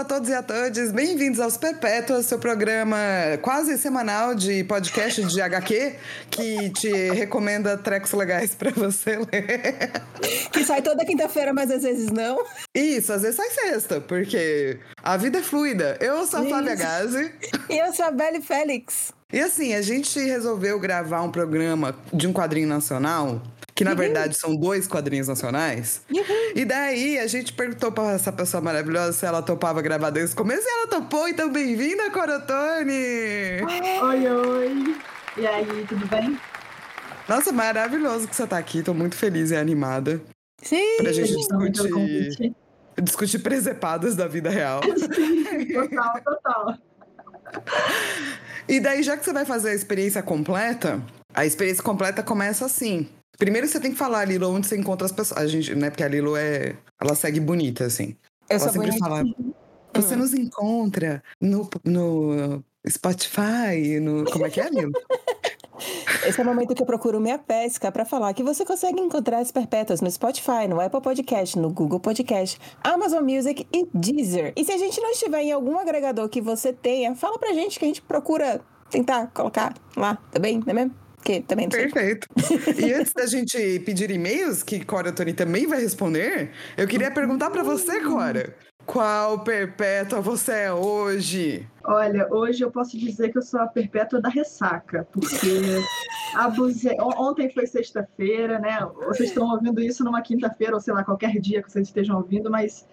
Olá a todos e a todas, bem-vindos aos Perpétuas, seu programa quase semanal de podcast de HQ, que te recomenda trecos legais para você ler. Que sai toda quinta-feira, mas às vezes não. Isso, às vezes sai sexta, porque a vida é fluida. Eu sou a Flávia Gazi. E eu sou a Belle Félix. E assim, a gente resolveu gravar um programa de um quadrinho nacional que na uhum. verdade são dois quadrinhos nacionais. Uhum. E daí a gente perguntou para essa pessoa maravilhosa se ela topava gravar desde o começo e ela topou, então bem-vinda, Corotone! Oi, oi! E aí, tudo bem? Nossa, maravilhoso que você tá aqui, tô muito feliz e animada. Sim! Pra gente discutir, discutir presepadas da vida real. Sim, total, total. E daí, já que você vai fazer a experiência completa, a experiência completa começa assim. Primeiro você tem que falar, Lilo, onde você encontra as pessoas. A gente, né? Porque a Lilo é. Ela segue bonita, assim. Eu ela sempre fala. Você hum. nos encontra no, no Spotify, no. Como é que é, Lilo? Esse é o momento que eu procuro minha pesca para falar que você consegue encontrar as perpétuas no Spotify, no Apple Podcast, no Google Podcast, Amazon Music e Deezer. E se a gente não estiver em algum agregador que você tenha, fala pra gente que a gente procura tentar colocar lá, tá bem? Não é mesmo? Que também não Perfeito. e antes da gente pedir e-mails, que Cora Tony também vai responder, eu queria perguntar para você, Cora. Qual perpétua você é hoje? Olha, hoje eu posso dizer que eu sou a perpétua da ressaca, porque abusei. Ontem foi sexta-feira, né? Vocês estão ouvindo isso numa quinta-feira, ou sei lá, qualquer dia que vocês estejam ouvindo, mas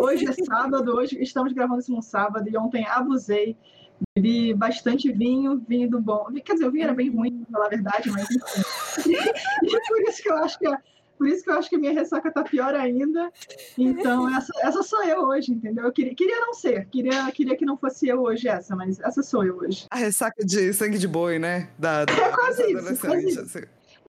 hoje é sábado, hoje estamos gravando isso num sábado, e ontem abusei Bebi bastante vinho, vinho do bom. Quer dizer, o vinho era bem ruim, pra falar a verdade, mas enfim. e por isso que eu acho que a, por isso que eu acho que a minha ressaca tá pior ainda. Então, essa, essa sou eu hoje, entendeu? Eu queria, queria não ser, queria, queria que não fosse eu hoje essa, mas essa sou eu hoje. A ressaca de sangue de boi, né? Da, da, é quase isso. Quase isso. Assim.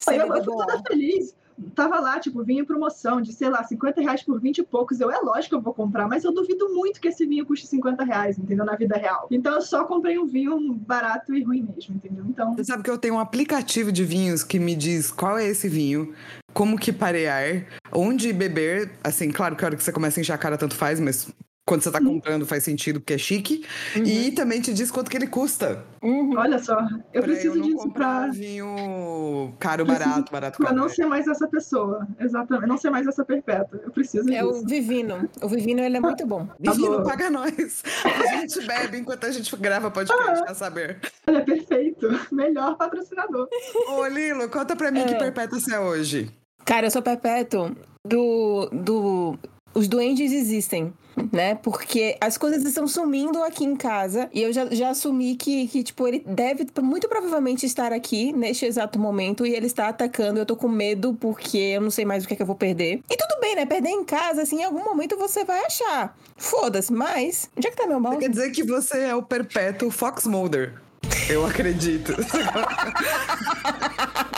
Eu, eu fui toda feliz tava lá, tipo, vinho em promoção de, sei lá, 50 reais por 20 e poucos. Eu, é lógico que eu vou comprar, mas eu duvido muito que esse vinho custe 50 reais, entendeu? Na vida real. Então eu só comprei um vinho barato e ruim mesmo, entendeu? Então. Você sabe que eu tenho um aplicativo de vinhos que me diz qual é esse vinho, como que parear, onde beber. Assim, claro que a hora que você começa a encher a cara tanto faz, mas quando você tá uhum. comprando faz sentido porque é chique. Uhum. E também te diz quanto que ele custa. Uhum. Olha só, eu pra preciso eu não disso pra. vinho caro, barato, barato, Pra não ser mais essa pessoa. Exatamente. Não ser mais essa perpétua. Eu preciso é disso. É o Vivino. O Vivino, ele é muito bom. Vivino, paga nós. A gente bebe enquanto a gente grava podcast, ah, quer saber? Olha, perfeito. Melhor patrocinador. Ô, Lilo, conta pra mim é. que perpétua você é hoje. Cara, eu sou perpétuo do, do os duendes existem, né? Porque as coisas estão sumindo aqui em casa e eu já, já assumi que, que, tipo, ele deve muito provavelmente estar aqui neste exato momento e ele está atacando. Eu tô com medo porque eu não sei mais o que é que eu vou perder. E tudo bem, né? Perder em casa, assim, em algum momento você vai achar. Foda-se, mas. Onde é que tá meu mouse? Quer dizer que você é o perpétuo Fox Mulder. Eu acredito.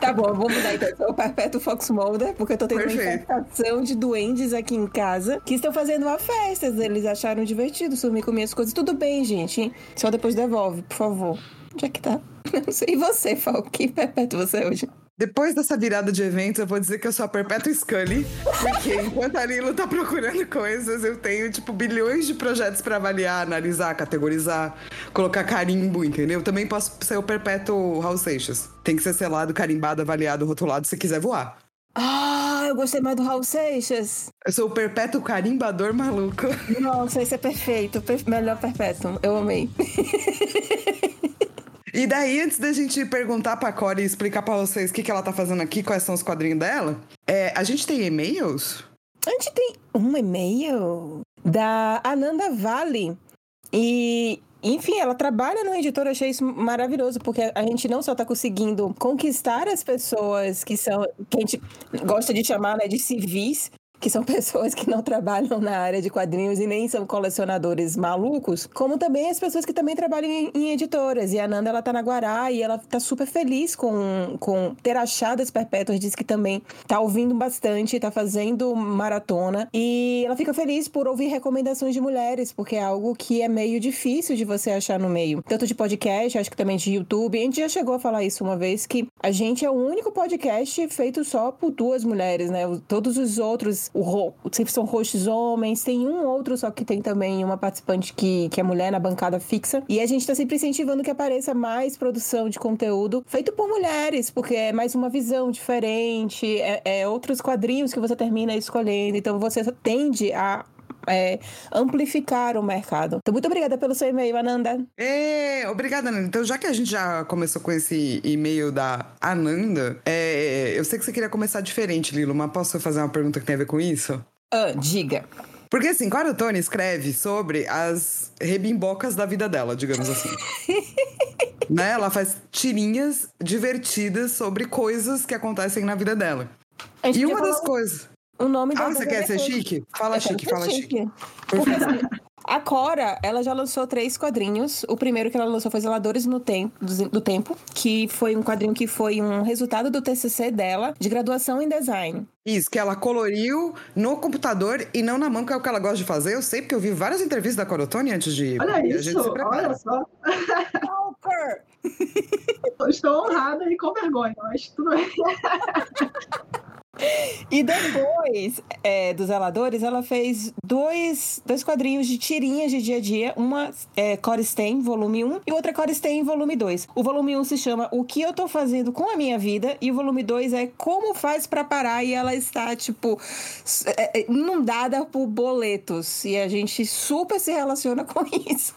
Tá bom, vou mudar então. Eu sou o Perpétuo Fox Mulder, porque eu tô tendo Perfeito. uma infestação de duendes aqui em casa que estão fazendo uma festa. Eles acharam divertido sumir com minhas coisas. Tudo bem, gente. Só depois devolve, por favor. Onde é que tá? Não sei. E você, Fal? Que perpétuo você é hoje? Depois dessa virada de eventos, eu vou dizer que eu sou a Perpétua Scully, porque enquanto a Lilo tá procurando coisas, eu tenho, tipo, bilhões de projetos para avaliar, analisar, categorizar, colocar carimbo, entendeu? Também posso ser o Perpétuo Raul Seixas. Tem que ser selado, carimbado, avaliado, rotulado se quiser voar. Ah, eu gostei mais do Raul Seixas. Eu sou o perpétuo carimbador maluco. Nossa, esse é perfeito. melhor perpétuo. Eu amei. E daí, antes da gente perguntar pra Cora e explicar pra vocês o que, que ela tá fazendo aqui, quais são os quadrinhos dela, é, a gente tem e-mails? A gente tem um e-mail da Ananda Vale. E enfim, ela trabalha no editor, achei isso maravilhoso, porque a gente não só está conseguindo conquistar as pessoas que são, que a gente gosta de chamar né, de civis, que são pessoas que não trabalham na área de quadrinhos e nem são colecionadores malucos, como também as pessoas que também trabalham em, em editoras. E a Nanda, ela tá na Guará e ela tá super feliz com, com ter achado as perpétuas, diz que também tá ouvindo bastante, tá fazendo maratona. E ela fica feliz por ouvir recomendações de mulheres, porque é algo que é meio difícil de você achar no meio. Tanto de podcast, acho que também de YouTube. A gente já chegou a falar isso uma vez, que a gente é o único podcast feito só por duas mulheres, né? Todos os outros o sempre são hosts homens. Tem um outro só que tem também uma participante que, que é mulher na bancada fixa. E a gente tá sempre incentivando que apareça mais produção de conteúdo feito por mulheres, porque é mais uma visão diferente, é, é outros quadrinhos que você termina escolhendo. Então você tende a é, amplificar o mercado. Então, muito obrigada pelo seu e-mail, Ananda. É, obrigada, Ananda. Então, já que a gente já começou com esse e-mail da Ananda, é, eu sei que você queria começar diferente, Lilo, mas posso fazer uma pergunta que tem a ver com isso? Ah, diga. Porque assim, Cora Tony escreve sobre as rebimbocas da vida dela, digamos assim. né? Ela faz tirinhas divertidas sobre coisas que acontecem na vida dela. E uma das coisas. O nome Ah, você quer ser chique? Fala chique, fala chique. Porque, assim, a Cora, ela já lançou três quadrinhos. O primeiro que ela lançou foi Zeladores no Tempo, do Tempo, que foi um quadrinho que foi um resultado do TCC dela, de graduação em design. Isso, que ela coloriu no computador e não na mão, que é o que ela gosta de fazer. Eu sei, porque eu vi várias entrevistas da Corotone antes de ir. Olha a isso, gente se prepara. olha só. Estou honrada e com vergonha, mas tudo bem. E depois é, dos Zeladores, ela fez dois, dois quadrinhos de tirinhas de dia a dia. Uma é Core Stain, volume 1, e outra Core Stain, volume 2. O volume 1 se chama O que eu tô fazendo com a minha vida, e o volume 2 é Como faz pra parar, e ela está, tipo, é, é, inundada por boletos. E a gente super se relaciona com isso.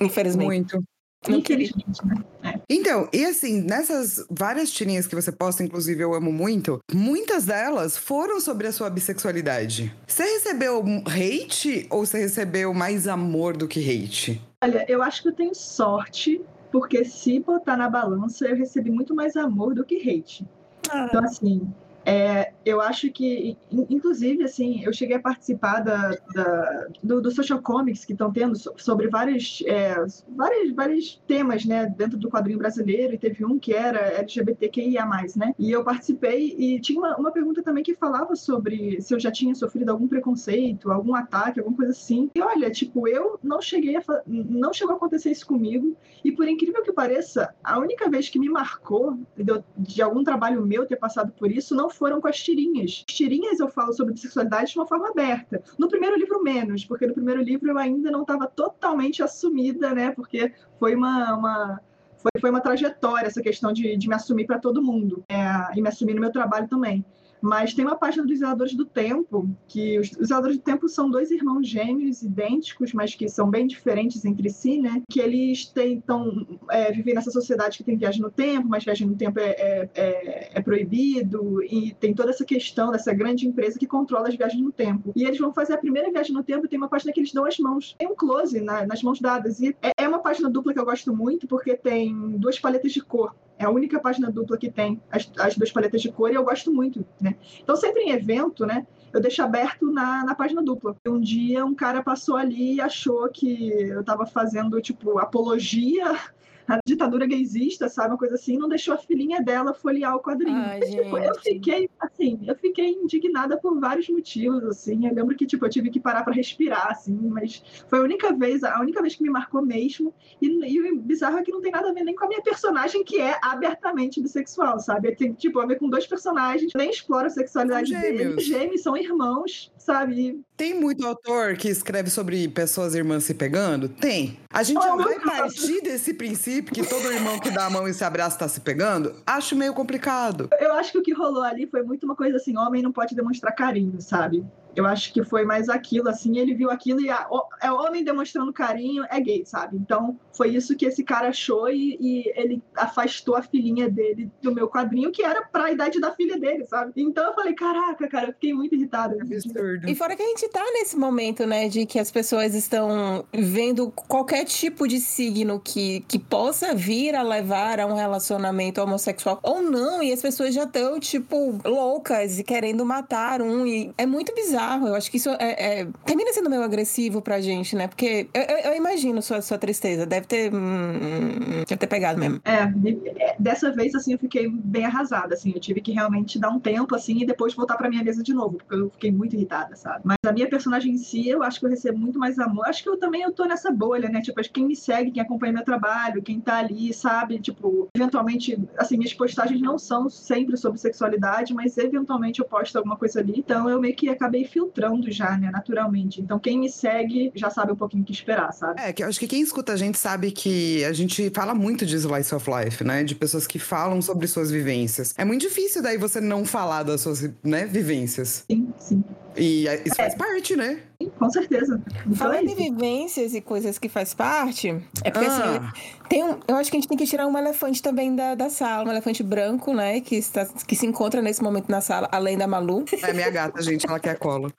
Infelizmente. Muito. Não queria. Infelizmente, né? Então, e assim, nessas várias tirinhas que você posta, inclusive eu amo muito, muitas delas foram sobre a sua bissexualidade. Você recebeu hate ou você recebeu mais amor do que hate? Olha, eu acho que eu tenho sorte, porque se botar na balança, eu recebi muito mais amor do que hate. Então, assim, é, eu acho que, in- inclusive, assim, eu cheguei a participar da, da- do, do Social Comics que estão tendo so- sobre vários, é, vários, vários temas, né, dentro do quadrinho brasileiro, e teve um que era LGBTQIA+, né, e eu participei e tinha uma, uma pergunta também que falava sobre se eu já tinha sofrido algum preconceito, algum ataque, alguma coisa assim, e olha, tipo, eu não cheguei a, não chegou a acontecer isso comigo, e por incrível que pareça, a única vez que me marcou de, de algum trabalho meu ter passado por isso não foram com as tirinhas. As tirinhas eu falo sobre bissexualidade de uma forma aberta. No primeiro livro, menos, porque no primeiro livro eu ainda não estava totalmente assumida, né? Porque foi uma. uma foi, foi uma trajetória essa questão de, de me assumir para todo mundo é, e me assumir no meu trabalho também. Mas tem uma página dos Zeladores do Tempo, que os, os Zeladores do Tempo são dois irmãos gêmeos idênticos, mas que são bem diferentes entre si, né? Que eles tentam é, viver nessa sociedade que tem viagem no tempo, mas viagem no tempo é, é, é, é proibido, e tem toda essa questão dessa grande empresa que controla as viagens no tempo. E eles vão fazer a primeira viagem no tempo e tem uma página que eles dão as mãos. Tem um close na- nas mãos dadas. E é, é uma página dupla que eu gosto muito, porque tem duas paletas de cor. É a única página dupla que tem as, as duas paletas de cor e eu gosto muito, né? Então, sempre em evento, né? Eu deixo aberto na, na página dupla. Um dia, um cara passou ali e achou que eu tava fazendo, tipo, apologia à ditadura gaysista, sabe? Uma coisa assim. Não deixou a filhinha dela folhear o quadrinho. Ai, Tipo, eu fiquei, assim, eu fiquei indignada por vários motivos, assim. Eu lembro que, tipo, eu tive que parar para respirar, assim, mas foi a única vez, a única vez que me marcou mesmo. E, e o bizarro é que não tem nada a ver nem com a minha personagem, que é abertamente bissexual, sabe? Tem, tipo, a ver com dois personagens, nem explora a sexualidade deles. Gêmeos são irmãos, sabe? Tem muito autor que escreve sobre pessoas irmãs se pegando? Tem. A gente Oh, já vai partir desse princípio que todo irmão que dá a mão e se abraça tá se pegando? Acho meio complicado. Eu acho que o que rolou ali foi muito uma coisa assim, homem não pode demonstrar carinho, sabe? Eu acho que foi mais aquilo, assim, ele viu aquilo e ah, é homem demonstrando carinho, é gay, sabe? Então foi isso que esse cara achou e, e ele afastou a filhinha dele do meu quadrinho, que era pra idade da filha dele, sabe? Então eu falei, caraca, cara, eu fiquei muito irritada. Absurdo. E fora que a gente tá nesse momento, né, de que as pessoas estão vendo qualquer tipo de signo que, que possa vir a levar a um relacionamento homossexual ou não, e as pessoas já estão, tipo, loucas e querendo matar um, e é muito bizarro. Eu acho que isso é, é- termina sendo meio agressivo pra gente, né, porque eu, eu- eu imagino sua, sua tristeza, deve ter, hum, deve ter pegado mesmo. É, é, dessa vez, assim, eu fiquei bem arrasada, assim, eu tive que realmente dar um tempo, assim, e depois voltar pra minha mesa de novo, porque eu fiquei muito irritada, sabe? Mas a minha personagem em si, eu acho que eu recebo muito mais amor, acho que eu também eu tô nessa bolha, né, tipo, quem me segue, quem acompanha meu trabalho, quem tá ali, sabe, tipo, eventualmente, assim, minhas postagens não são sempre sobre sexualidade, mas eventualmente eu posto alguma coisa ali, então eu meio que acabei filtrando já, né, naturalmente. Então quem me segue já sabe um pouquinho o que esperar, sabe? É, que eu acho que quem escuta a gente sabe que a gente fala muito de slice of life, né? De pessoas que falam sobre suas vivências. É muito difícil daí você não falar das suas, né, vivências. Sim, sim. E isso faz parte, né? Com certeza. Então é Falando em isso. vivências e coisas que faz parte, é porque Ah. assim, tem um, eu acho que a gente tem que tirar um elefante também da, da sala, um elefante branco, né, que, está, que se encontra nesse momento na sala, além da Malu, É minha gata, gente, ela quer colo.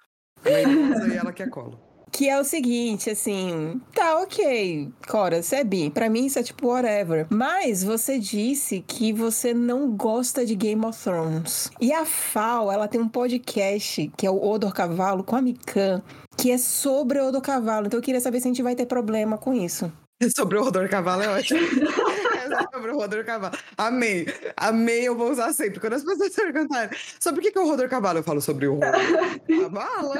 Ela é idosa e ela quer colo. Que é o seguinte, assim, tá ok, Cora, você é bi, pra mim isso é tipo whatever, mas você disse que você não gosta de Game of Thrones. E a Fal, ela tem um podcast, que é o Odor Cavalo, com a Mikan, que é sobre o Odor Cavalo, então eu queria saber se a gente vai ter problema com isso. Sobre o Rodor Cavalo é ótimo. É sobre o Rodor Cavalo. Amei. Amei, eu vou usar sempre. Quando as pessoas perguntarem sobre o que que é o Rodor Cavalo, eu falo sobre o Rodor Cavalo.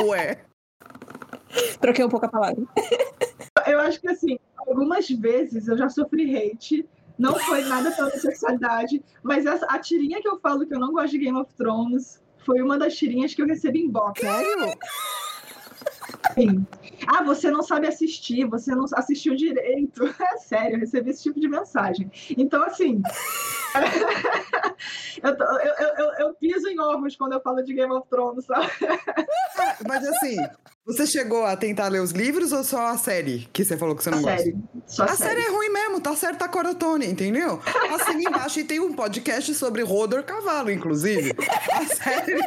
Ué. Troquei um pouco a palavra. Eu acho que assim, algumas vezes eu já sofri hate. Não foi nada pela sexualidade, mas essa, a tirinha que eu falo que eu não gosto de Game of Thrones foi uma das tirinhas que eu recebi em box. Sério? Sim. Ah, você não sabe assistir, você não assistiu direito. É sério, eu recebi esse tipo de mensagem. Então, assim. eu, tô- eu, eu, eu- eu piso em ovos quando eu falo de Game of Thrones, sabe? Ah, Mas assim, você chegou a tentar ler os livros ou só a série que você falou que você não gosta? Sério. Só A sério. série é ruim mesmo, tá certo a Corotone, entendeu? Assina embaixo e tem um podcast sobre Rodor Cavalo, inclusive. A série.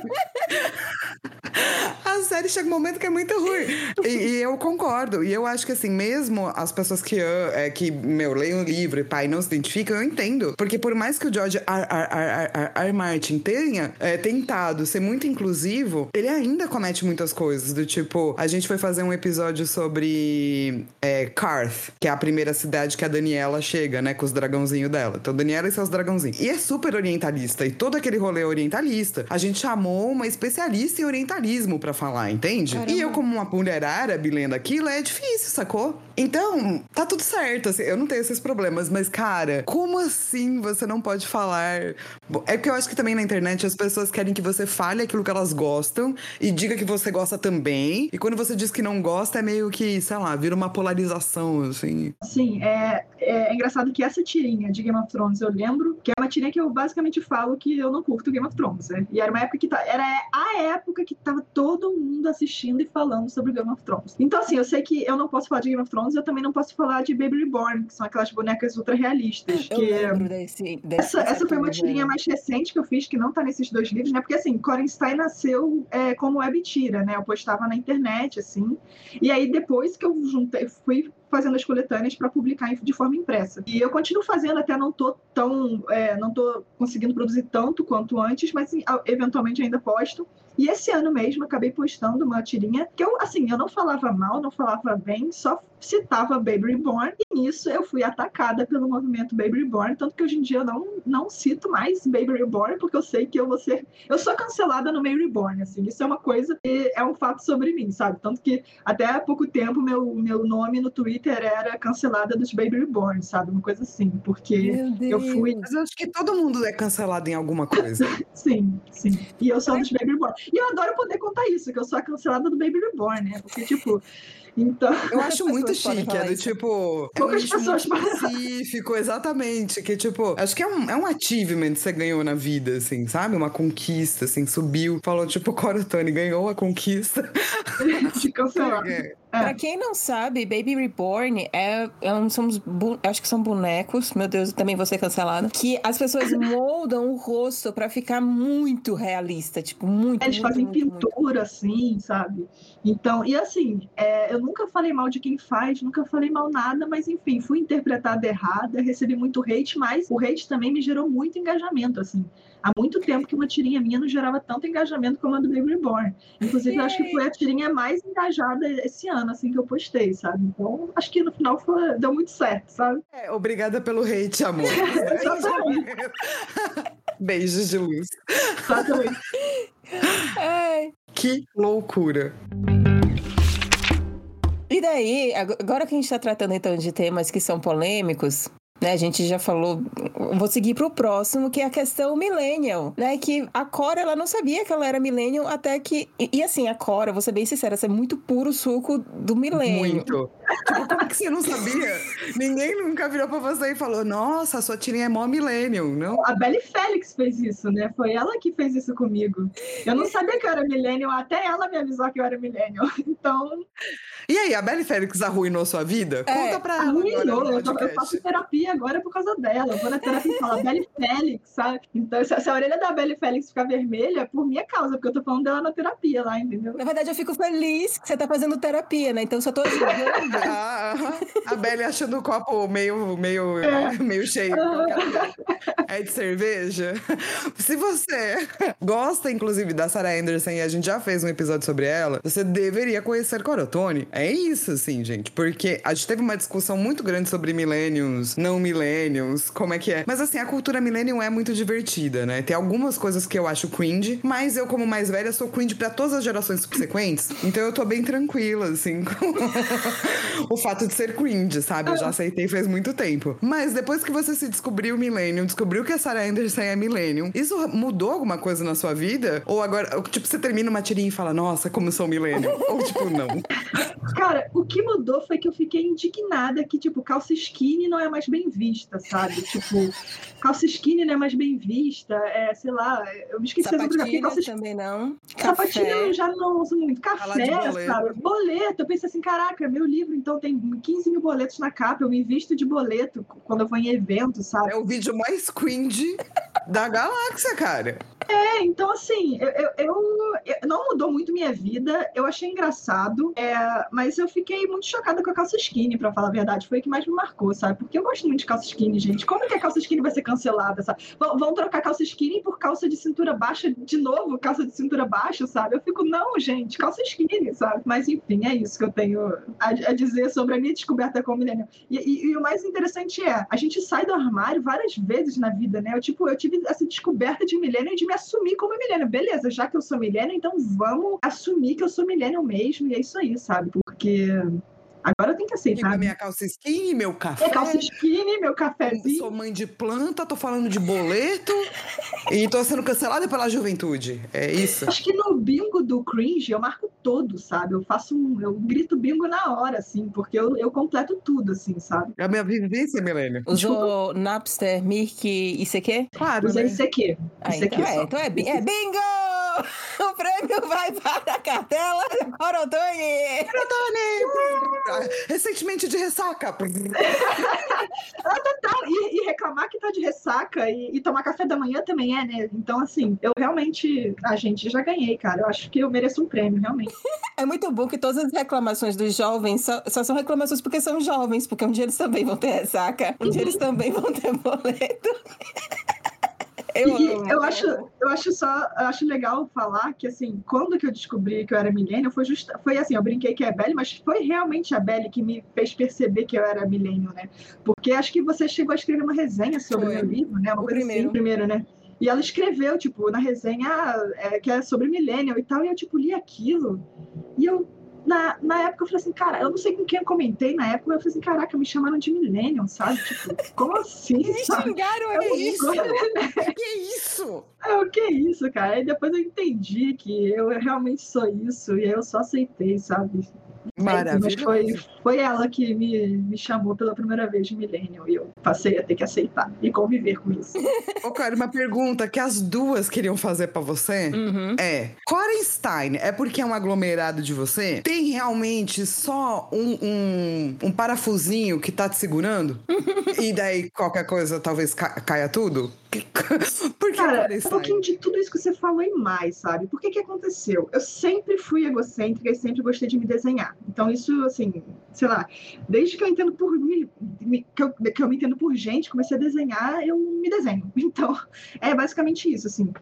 A série chega um momento que é muito ruim. E, e eu concordo. E eu acho que, assim, mesmo as pessoas que, am- é, que meu, leem o livro e pai não se identificam, eu entendo. Porque por mais que o George R. R. R. R. R. Martin tenha é, tentado ser muito inclusivo, ele ainda comete muitas coisas. Do tipo, a gente foi fazer um episódio sobre é, Karth, que é a primeira cidade que a Daniela chega, né? Com os dragãozinhos dela. Então, Daniela e seus dragãozinhos. E é super orientalista. E todo aquele rolê orientalista. A gente chamou uma especialista em orientalismo pra falar, entende? Caramba. E eu, como uma mulher árabe lendo aquilo, é difícil, sacou? Então, tá tudo certo. assim, eu não tenho esses problemas. Mas, cara, como assim você não pode falar? Bom, É porque eu acho que também na internet as pessoas querem que você fale aquilo que elas gostam e diga que você gosta também. E quando você diz que não gosta, é meio que, sei lá, vira uma polarização, assim. Sim, é, é engraçado que essa tirinha de Game of Thrones eu lembro que é uma tirinha que eu basicamente falo que eu não curto Game of Thrones, né? E era uma época que tá, era a época que tava todo mundo assistindo e falando sobre Game of Thrones. Então, assim, eu sei que eu não posso falar de Game of Thrones, eu também não posso falar de Baby Reborn, que são aquelas bonecas ultra realistas. Eu que lembro desse, desse essa, essa foi uma tirinha mais recente que eu fiz, que não tá nesses dois livros, né? Porque assim, Corin Stein nasceu é, como web tira, né? Eu postava na internet, assim. E aí, depois que eu juntei, fui fazendo as coletâneas para publicar de forma impressa. E eu continuo fazendo, até não tô tão. é, não tô conseguindo produzir tanto quanto antes, mas assim, eventualmente ainda posto. E esse ano mesmo acabei postando uma tirinha que eu, assim, eu não falava mal, não falava bem, só citava Baby Reborn. E nisso eu fui atacada pelo movimento Baby Reborn, tanto que hoje em dia eu não, não cito mais Baby Reborn, porque eu sei que eu vou ser. Eu sou cancelada no meio Reborn, assim. Isso é uma coisa que é um fato sobre mim, sabe? Tanto que até há pouco tempo meu, meu nome no Twitter era cancelada dos Baby Reborn, sabe? Uma coisa assim, porque. Eu fui- Mas eu acho que todo mundo é cancelado em alguma coisa. Sim, sim. E eu sou dos Baby Reborn. E eu adoro poder contar isso, que eu sou a cancelada do Baby Reborn, né? Porque, tipo. Então. Eu acho muito chique, é do isso? tipo. É um Poucas nicho muito pessoas específico, exatamente. Que, tipo, acho que é um, é um achievement que você ganhou na vida, assim, sabe? Uma conquista, assim, subiu, falou, tipo, Corotone ganhou a conquista. de cancelar. É. Pra quem não sabe, Baby Reborn é, é um, bu- acho que são bonecos, meu Deus, também vou ser cancelada, que as pessoas moldam o rosto pra ficar muito realista, tipo, muito, Eles muito, fazem muito, muito. pintura, assim, sabe? Então, e assim, é, eu nunca falei mal de quem faz, nunca falei mal nada, mas enfim, fui interpretada errada, recebi muito hate, mas o hate também me gerou muito engajamento, assim. Há muito tempo que uma tirinha minha não gerava tanto engajamento como a do Baby Reborn. Inclusive, eu acho que foi a tirinha mais engajada esse ano, assim, que eu postei, sabe? Então, acho que no final foi, deu muito certo, sabe? É, obrigada pelo hate, amor. Beijos de luz. Exatamente. Que loucura. E daí, ag- agora que a gente tá tratando então de temas que são polêmicos, né? A gente já falou, vou seguir pro próximo, que é a questão millennial, né? Que a Cora, ela não sabia que ela era millennial até que... E, e assim, a Cora, vou ser bem sincera, é muito puro suco do millennial. Muito. Tipo, como que você não sabia? Ninguém nunca virou pra você e falou, nossa, a sua tirinha é mó millennial, não? A Belly Félix fez isso, né? Foi ela que fez isso comigo. Eu não sabia que eu era millennial, até ela me avisou que eu era millennial. Então... E aí, a Belly Félix arruinou sua vida? É, Conta pra ela Arruinou, eu, tô- eu faço terapia agora por causa dela. Eu vou na terapia e falo, Belly Félix, sabe? Então, se, se a orelha da Belly Félix ficar vermelha, é por minha causa, porque eu tô falando dela na terapia lá, entendeu? Na verdade, eu fico feliz que você tá fazendo terapia, né? Então, eu só tô ajudando. Aham. a Belly achando o copo meio, meio, meio cheio. É de cerveja. Se você gosta, inclusive, da Sarah Anderson e a gente já fez um episódio sobre ela, você deveria conhecer Corotone. É isso, assim, gente. Porque a gente teve uma discussão muito grande sobre millennials, não millennials, como é que é. Mas assim, a cultura millennial é muito divertida, né? Tem algumas coisas que eu acho cringe, mas eu, como mais velha, sou cringe pra todas as gerações subsequentes. Então eu tô bem tranquila, assim, com o fato de ser cringe, sabe? Eu já aceitei faz muito tempo. Mas depois que você se descobriu millennium, descobriu que a Sarah Anderson é millennium, isso mudou alguma coisa na sua vida? Ou agora, ou, tipo, você termina uma tirinha e fala, nossa, como eu sou millennium? Ou tipo, não. Cara, o que mudou foi que eu fiquei indignada que, tipo, calça skinny não é mais bem vista, sabe? Tipo, calça skinny não é mais bem vista, é, sei lá, eu me esqueci do Sapatilha calça também não. Sapatilha Café. eu já não uso muito. Café, boleto. sabe? Boleto. Eu pensei assim, caraca, meu livro então tem 15 mil boletos na capa. Eu me visto de boleto quando eu vou em evento, sabe? É o vídeo mais cringe da galáxia, cara. É, então assim, eu, eu- eu- eu- não mudou muito minha vida. Eu achei engraçado, é, mas eu fiquei muito chocada com a calça skinny, pra falar a verdade. Foi o que mais me marcou, sabe? Porque eu gosto muito de calça skinny, gente. Como que a calça skinny vai ser cancelada, sabe? Vão, vão trocar calça skinny por calça de cintura baixa de novo, calça de cintura baixa, sabe? Eu fico, não, gente, calça skinny, sabe? Mas enfim, é isso que eu tenho a, a dizer sobre a minha descoberta como millennial. E, e- e o mais interessante é, a gente sai do armário várias vezes na vida, né? Eu, tipo, eu tive essa descoberta de millennial de me assumir como millennial. Beleza, já que eu sou millennial, então vamos assumir que eu sou millennial mesmo. E é isso aí, sabe? Porque agora eu tenho que aceitar. minha calça skinny, meu café. Minha calça skinny, meu Eu cafezinho. Sou mãe de planta, tô falando de boleto e tô sendo cancelada pela juventude. É isso. Acho que no bingo do cringe eu marco todo, sabe? Eu faço um. Eu grito bingo na hora, assim, porque eu, eu completo tudo, assim, sabe? É a minha vivência, Milênio. Usou Napster, Mirk e ICQ? Claro, Usei né? aqui. Ah, então é, então é, é bingo! O prêmio vai para a cartela do Corotone! Tony! Recentemente de ressaca. Tá, e, e reclamar que tá de ressaca e, e tomar café da manhã também é, né? Então, assim, eu realmente. A gente já ganhei, cara. Eu acho que eu mereço um prêmio, realmente. É muito bom que todas as reclamações dos jovens só, só são reclamações porque são jovens, porque um dia eles também vão ter ressaca, um dia eles também vão ter boleto. Eu E eu acho, eu acho só, eu acho legal falar que assim, quando que eu descobri que eu era milênio, foi justa, foi assim, eu brinquei que é a Belly, mas foi realmente a Belly que me fez perceber que eu era milênio, né? Porque acho que você chegou a escrever uma resenha sobre o meu livro, né? Uma O coisa primeiro. assim, primeiro, né? E ela escreveu, tipo, na resenha ah, é, que é sobre milênio e tal, e eu, tipo, li aquilo. E eu, na, na época, eu falei assim, cara, eu não sei com quem eu comentei na época, mas eu falei assim, caraca, me chamaram de milênio, sabe? Tipo, como assim? Me xingaram aí. isso? Que isso? É, o que é isso, cara? Aí depois eu entendi que eu realmente sou isso, e aí eu só aceitei, sabe? Mas Maravilhoso. foi, foi ela que me, me chamou pela primeira vez de milênio, e eu passei a ter que aceitar e conviver com isso. Ô, cara, uma pergunta que as duas queriam fazer pra você. Uhum. É, Corenstein é porque é um aglomerado de você? Tem realmente só um, um, um parafusinho que tá te segurando? e daí qualquer coisa talvez ca- caia tudo? Por que Cara, é um pouquinho de tudo isso que você falou e mais, sabe? Por que que aconteceu? Eu sempre fui egocêntrica e sempre gostei de me desenhar. Então, isso, assim, sei lá, desde que eu entendo por mim, que eu, que eu me entendo por gente, comecei a desenhar, eu me desenho. Então, é basicamente isso, assim.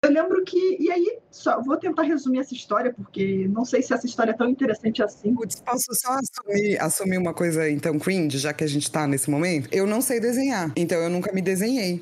Eu lembro que, e aí, só vou tentar resumir essa história, porque não sei se essa história é tão interessante assim. Putz, posso só assumir, assumir uma coisa então cringe, já que a gente tá nesse momento? Eu não sei desenhar, então eu nunca me desenhei.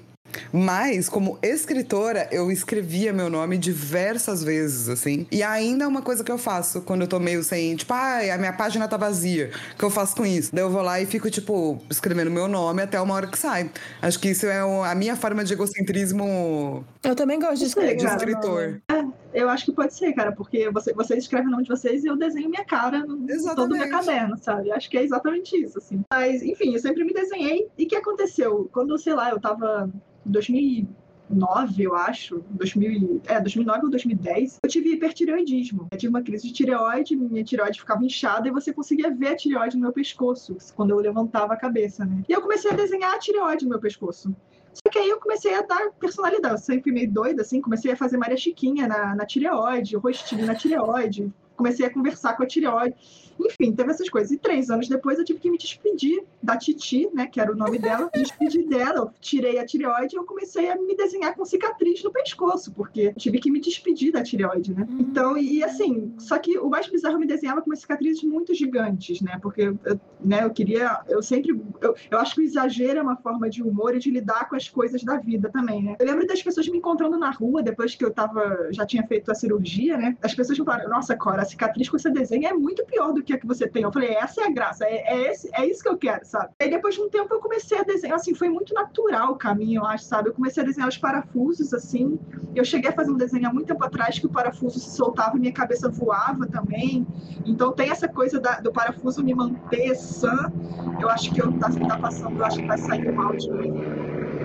Mas, como escritora, eu escrevia meu nome diversas vezes, assim. E ainda é uma coisa que eu faço quando eu tô meio sem, tipo, ah, a minha página tá vazia. O que eu faço com isso? Daí eu vou lá e fico, tipo, escrevendo meu nome até uma hora que sai. Acho que isso é a minha forma de egocentrismo. Eu também gosto de escrever. De escritor. É, eu acho que pode ser, cara, porque você, vocês escrevem o nome de vocês e eu desenho minha cara no Exatamente. todo o meu caderno, sabe? Acho que é exatamente isso, assim. Mas, enfim, eu sempre me desenhei. E o que aconteceu? Quando, sei lá, eu tava 2009, eu acho, 2000, é, 2009 ou 2010, eu tive hipertireoidismo. Eu tive uma crise de tireoide, minha tireoide ficava inchada e você conseguia ver a tireoide no meu pescoço, quando eu levantava a cabeça, né? E eu comecei a desenhar a tireoide no meu pescoço. Só que aí eu comecei a dar personalidade, eu sempre meio doida, assim, comecei a fazer Maria Chiquinha na, na tireoide, rostinho na tireoide, comecei a conversar com a tireoide. Enfim, teve essas coisas. E três anos depois eu tive que me despedir da Titi, né, que era o nome dela, despedi dela, tirei a tireoide e eu comecei a me desenhar com cicatriz no pescoço, porque tive que me despedir da tireoide, né? Então, e assim, só que o mais bizarro eu me desenhava com umas cicatrizes muito gigantes, né? Porque eu, né, eu queria, eu sempre, eu, eu acho que o exagero é uma forma de humor e de lidar com as coisas da vida também, né? Eu lembro das pessoas me encontrando na rua depois que eu tava, já tinha feito a cirurgia, né? As pessoas me falaram, nossa, Cora, cicatriz que você desenha é muito pior do que a que você tem. Eu falei, essa é a graça, é, é, esse, é isso que eu quero, sabe? Aí depois de um tempo eu comecei a desenhar, assim, foi muito natural o caminho, eu acho, sabe? Eu comecei a desenhar os parafusos, assim. Eu cheguei a fazer um desenho há muito tempo atrás que o parafuso se soltava e minha cabeça voava também. Então tem essa coisa da, do parafuso me manter sã. Eu acho que eu tá, tá passando, eu acho que vai sair um áudio.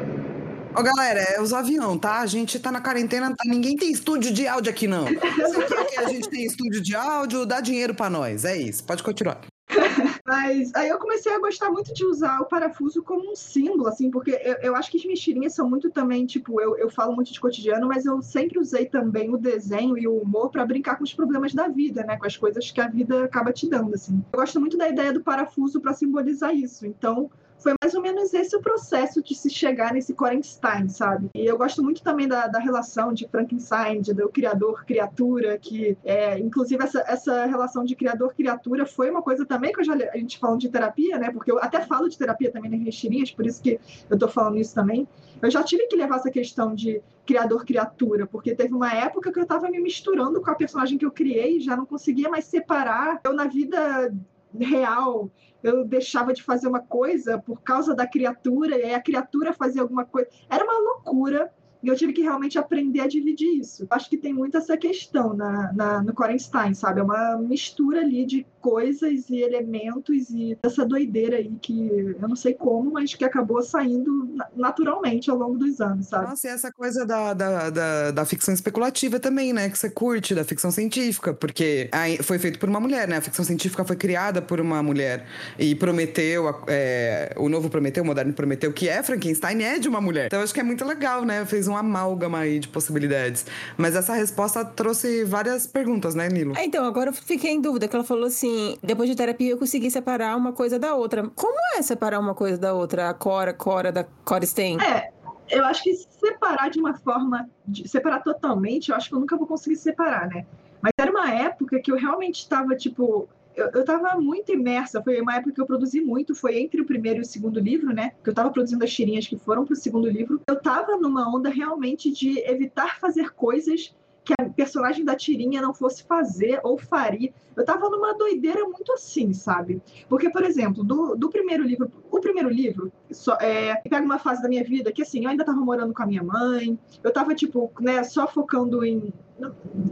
Ô, galera, é os avião, tá? A gente tá na quarentena, tá? ninguém tem estúdio de áudio aqui, não. Que a gente tem estúdio de áudio, dá dinheiro pra nós. É isso, pode continuar. Mas aí eu comecei a gostar muito de usar o parafuso como um símbolo, assim, porque eu, eu acho que as mentirinhas são muito também, tipo, eu, eu falo muito de cotidiano, mas eu sempre usei também o desenho e o humor para brincar com os problemas da vida, né? Com as coisas que a vida acaba te dando, assim. Eu gosto muito da ideia do parafuso para simbolizar isso. Então, foi mais ou menos esse o processo de se chegar nesse Korenstein, sabe? E eu gosto muito também da, da relação de Frankenstein, de, do criador-criatura, que é, inclusive essa, essa relação de criador-criatura foi uma coisa também que já, a gente falando de terapia, né? Porque eu até falo de terapia também nas minhas tirinhas, por isso que eu tô falando isso também. Eu já tive que levar essa questão de criador-criatura, porque teve uma época que eu estava me misturando com a personagem que eu criei, já não conseguia mais separar. Eu, na vida real, eu deixava de fazer uma coisa por causa da criatura, e aí a criatura fazia alguma coisa. Era uma loucura. E eu tive que realmente aprender a dividir isso. Acho que tem muito essa questão na, na, no Korenstein, sabe? É uma mistura ali de coisas e elementos e essa doideira aí que eu não sei como, mas que acabou saindo naturalmente ao longo dos anos, sabe? Nossa, e essa coisa da, da, da, da ficção especulativa também, né? Que você curte, da ficção científica, porque foi feito por uma mulher, né? A ficção científica foi criada por uma mulher e Prometeu, é, o novo Prometeu, o moderno Prometeu, que é Frankenstein, é de uma mulher. Então acho que é muito legal, né? Fez um amálgama aí de possibilidades. Mas essa resposta trouxe várias perguntas, né, Nilo? É, então, agora eu fiquei em dúvida, que ela falou assim, depois de terapia eu consegui separar uma coisa da outra. Como é separar uma coisa da outra? A Cora, Cora da Cora Stein? É, eu acho que separar de uma forma, de, separar totalmente, eu acho que eu nunca vou conseguir separar, né? Mas era uma época que eu realmente estava, tipo, eu estava muito imersa, foi uma época que eu produzi muito, foi entre o primeiro e o segundo livro, né? Que eu estava produzindo as tirinhas que foram para o segundo livro. Eu estava numa onda realmente de evitar fazer coisas que a personagem da tirinha não fosse fazer ou faria. Eu tava numa doideira muito assim, sabe? Porque, por exemplo, do, do primeiro livro, o primeiro livro, só, é, pega uma fase da minha vida que, assim, eu ainda tava morando com a minha mãe, eu tava, tipo, né, só focando em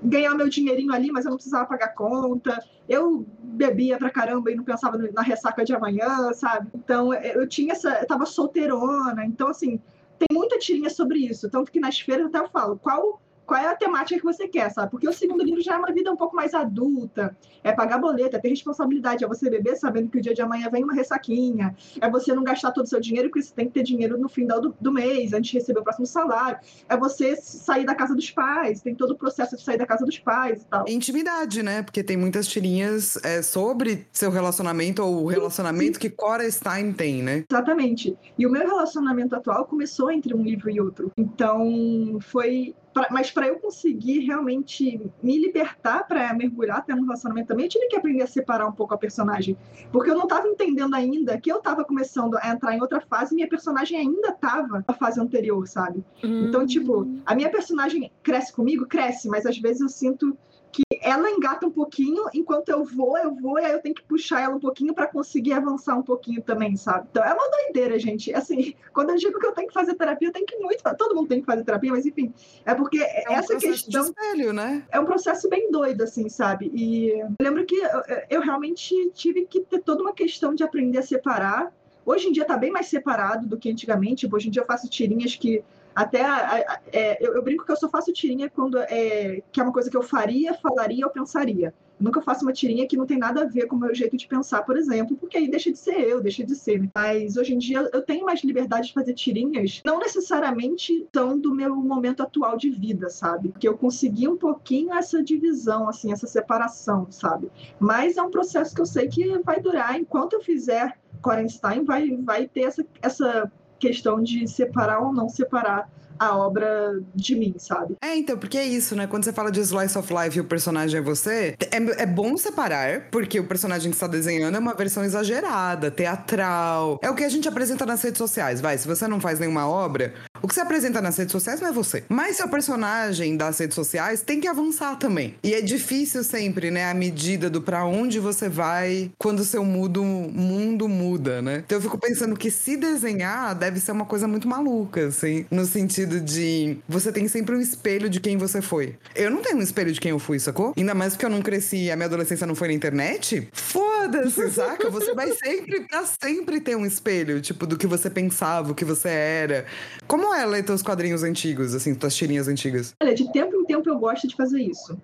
ganhar meu dinheirinho ali, mas eu não precisava pagar conta. Eu bebia pra caramba e não pensava na ressaca de amanhã, sabe? Então, eu tinha essa, eu tava solteirona, então, assim, tem muita tirinha sobre isso. Tanto que nas feiras até eu falo, qual qual é a temática que você quer, sabe? Porque o segundo livro já é uma vida um pouco mais adulta, é pagar boleto, é ter responsabilidade, é você beber sabendo que o dia de amanhã vem uma ressaquinha, é você não gastar todo o seu dinheiro, porque você tem que ter dinheiro no final do, do mês, antes de receber o próximo salário, é você sair da casa dos pais, tem todo o processo de sair da casa dos pais e tal. Intimidade, né? Porque tem muitas tirinhas é, sobre seu relacionamento ou o relacionamento sim. que Cora Stein tem, né? Exatamente. E o meu relacionamento atual começou entre um livro e outro. Então, foi pra, mas para eu conseguir realmente me libertar para mergulhar até no relacionamento também, eu tive que aprender a separar um pouco a personagem. Porque eu não estava entendendo ainda que eu estava começando a entrar em outra fase e minha personagem ainda estava na fase anterior, sabe? Hum. Então, tipo, a minha personagem cresce comigo? Cresce, mas às vezes eu sinto que ela engata um pouquinho, enquanto eu vou, eu vou, e aí eu tenho que puxar ela um pouquinho para conseguir avançar um pouquinho também, sabe? Então é uma doideira, gente. Assim, quando eu digo que eu tenho que fazer terapia, eu tenho que muito. Todo mundo tem que fazer terapia, mas enfim, é porque é um essa questão. Espelho, né? É um processo bem doido, assim, sabe? E eu lembro que eu, eu realmente tive que ter toda uma questão de aprender a separar. Hoje em dia está bem mais separado do que antigamente. Hoje em dia eu faço tirinhas que até a, a, é, eu, eu, brinco que eu só faço tirinha quando é, que é uma coisa que eu faria, falaria ou pensaria. Nunca faço uma tirinha que não tem nada a ver com o meu jeito de pensar, por exemplo, porque aí deixa de ser eu, deixa de ser. Mas hoje em dia eu tenho mais liberdade de fazer tirinhas, não necessariamente tão do meu momento atual de vida, sabe? Porque eu consegui um pouquinho essa divisão, assim, essa separação, sabe? Mas é um processo que eu sei que vai durar enquanto eu fizer Corenstein, vai, vai ter essa, essa questão de separar ou não separar a obra de mim, sabe? É, então, porque é isso, né? Quando você fala de Slice of Life e o personagem é você, é, é bom separar, porque o personagem que está desenhando é uma versão exagerada, teatral. É o que a gente apresenta nas redes sociais, vai. Se você não faz nenhuma obra, o que você apresenta nas redes sociais não é você. Mas seu personagem das redes sociais tem que avançar também. E é difícil sempre, né? A medida do para onde você vai quando seu mundo, mundo muda, né? Então eu fico pensando que se desenhar deve ser uma coisa muito maluca, assim. No sentido de você tem sempre um espelho de quem você foi. Eu não tenho um espelho de quem eu fui, sacou? Ainda mais porque eu não cresci a minha adolescência não foi na internet. Foda-se, saca? Você vai sempre, pra sempre ter um espelho, tipo, do que você pensava, o que você era. Como como é ler teus quadrinhos antigos, assim, tuas tirinhas antigas? Olha, de tempo em tempo eu gosto de fazer isso.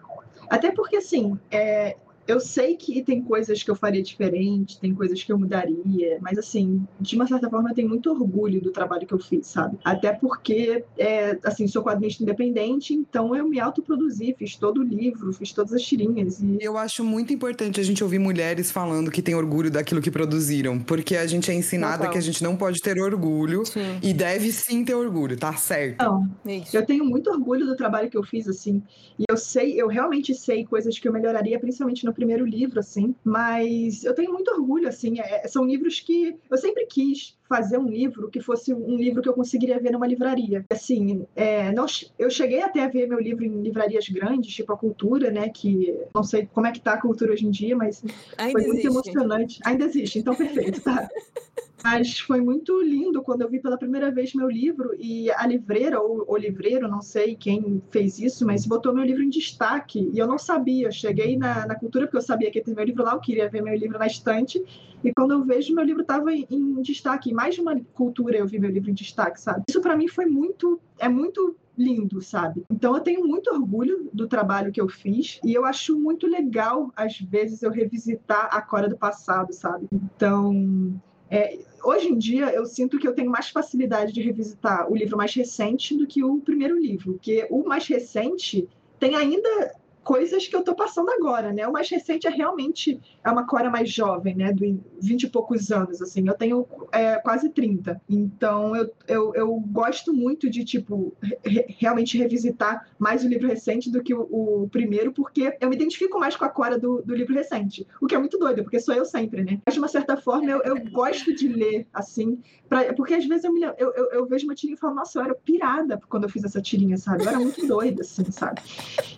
Até porque, assim, é, eu sei que tem coisas que eu faria diferente, tem coisas que eu mudaria, mas assim, de uma certa forma eu tenho muito orgulho do trabalho que eu fiz, sabe? Até porque, é, assim, sou quadrinista independente, então eu me autoproduzi, fiz todo o livro, fiz todas as tirinhas. E... Eu acho muito importante a gente ouvir mulheres falando que tem orgulho daquilo que produziram, porque a gente é ensinada Total. que a gente não pode ter orgulho sim. e deve sim ter orgulho, tá certo? Não, Isso. eu tenho muito orgulho do trabalho que eu fiz, assim, e eu sei, eu realmente sei coisas que eu melhoraria, principalmente no primeiro livro, assim, mas eu tenho muito orgulho, assim, é, são livros que eu sempre quis fazer um livro que fosse um livro que eu conseguiria ver numa livraria. Assim, é, não, eu cheguei até a ver meu livro em livrarias grandes, tipo a Cultura, né, que não sei como é que tá a Cultura hoje em dia, mas Ainda foi muito existe. emocionante. Ainda existe, então perfeito, tá? Mas foi muito lindo quando eu vi pela primeira vez meu livro e a livreira ou o livreiro, não sei quem fez isso, mas botou meu livro em destaque e eu não sabia. cheguei na, na cultura porque eu sabia que ia ter meu livro lá, eu queria ver meu livro na estante e quando eu vejo meu livro estava em, em destaque. Mais de uma cultura eu vi meu livro em destaque, sabe? Isso para mim foi muito, é muito lindo, sabe? Então eu tenho muito orgulho do trabalho que eu fiz e eu acho muito legal às vezes eu revisitar a Cora do passado, sabe? Então é, hoje em dia, eu sinto que eu tenho mais facilidade de revisitar o livro mais recente do que o primeiro livro, porque o mais recente tem ainda coisas que eu estou passando agora, né? O mais recente é realmente é uma Cora mais jovem, né? De 20 e poucos anos, assim. Eu tenho é, quase 30. Então, eu, eu, eu gosto muito de, tipo, re realmente revisitar mais o livro recente do que o, o, primeiro, porque eu me identifico mais com a Cora do, do livro recente. O que é muito doido, porque sou eu sempre, né? Mas, de uma certa forma, eu, eu gosto de ler, assim, pra, porque às vezes eu, me, eu, eu, eu vejo uma tirinha e falo, nossa, eu era pirada quando eu fiz essa tirinha, sabe? Eu era muito doida, assim, sabe?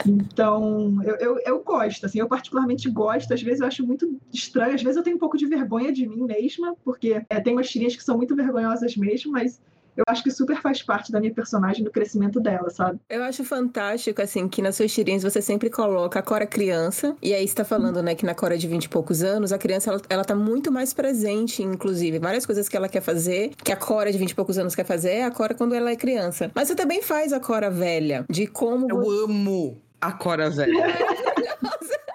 Então, eu, eu, eu, gosto, assim, eu particularmente gosto, às vezes eu acho muito estranho, às vezes eu tenho um pouco de vergonha de mim mesma, porque é, tem umas tirinhas que são muito vergonhosas mesmo, mas eu acho que super faz parte da minha personagem, do crescimento dela, sabe? Eu acho fantástico, assim, que nas suas tirinhas você sempre coloca a Cora criança, e aí você tá falando, né, que na Cora de 20 e poucos anos, a criança, ela, ela tá muito mais presente, inclusive. Várias coisas que ela quer fazer, que a Cora de 20 e poucos anos quer fazer, é a Cora quando ela é criança. Mas você também faz a Cora velha, de como... Eu você... amo a Cora velha.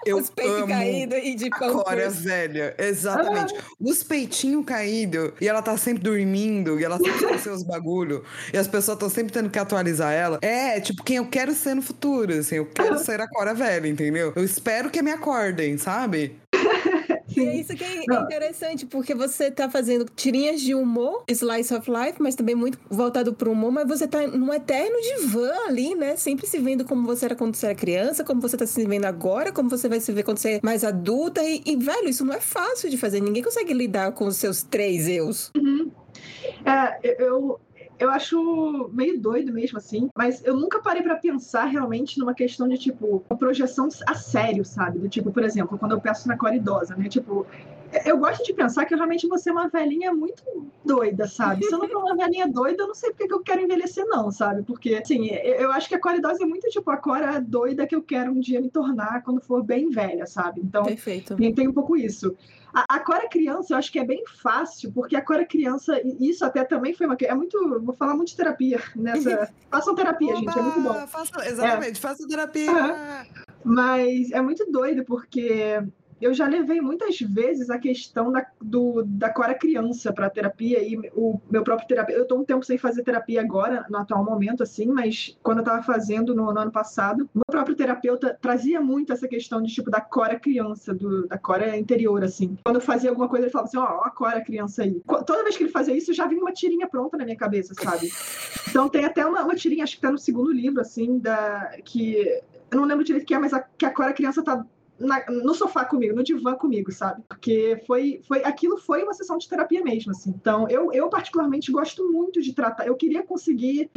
Eu Os peitos caídos e de pão. A Cora velha, exatamente. Ah. Os peitinhos caídos, e ela tá sempre dormindo, e ela sempre com seus bagulho, e as pessoas estão sempre tendo que atualizar ela. É, tipo, quem eu quero ser no futuro, assim, eu quero ser a Cora velha, entendeu? Eu espero que me acordem, sabe? E é isso que é interessante, porque você tá fazendo tirinhas de humor, slice of life, mas também muito voltado pro humor, mas você tá num eterno divã ali, né? Sempre se vendo como você era quando você era criança, como você tá se vendo agora, como você vai se ver quando você é mais adulta. E, e velho, isso não é fácil de fazer. Ninguém consegue lidar com os seus três eus. Uhum. É, eu, eu acho meio doido mesmo, assim, mas eu nunca parei para pensar realmente numa questão de, tipo, uma projeção a sério, sabe? Do tipo, por exemplo, quando eu peço na cor idosa, né? Tipo, eu gosto de pensar que realmente você é uma velhinha muito doida, sabe? Se eu não for uma velhinha doida, eu não sei porque que eu quero envelhecer, não, sabe? Porque, assim, eu acho que a idosa é muito tipo a Cora doida que eu quero um dia me tornar quando for bem velha, sabe? Então, Perfeito. tem um pouco isso. A, a Cora criança, eu acho que é bem fácil, porque a Cora criança, isso até também foi uma. É muito. Vou falar muito de terapia nessa. Façam terapia, Oba, gente, é muito bom. Faça, exatamente, é. façam terapia. Uhum. Mas é muito doido, porque eu já levei muitas vezes a questão da, do, da Cora criança para terapia e o meu próprio terapeuta. Eu estou um tempo sem fazer terapia agora, no atual momento, assim, mas quando eu estava fazendo no, no, ano passado, meu próprio terapeuta trazia muito essa questão de tipo da Cora criança, do, da Cora interior, assim. Quando eu fazia alguma coisa, ele falava assim: ó, oh, a Cora criança aí. Toda vez que ele fazia isso, já vinha uma tirinha pronta na minha cabeça, sabe? Então tem até uma, uma tirinha, acho que está no segundo livro, assim, da que eu não lembro direito o que é, mas a, que a Cora criança tá na, no sofá comigo, no divã comigo, sabe? Porque foi, foi aquilo foi uma sessão de terapia mesmo, assim. Então, eu, eu particularmente gosto muito de tratar. Eu queria conseguir,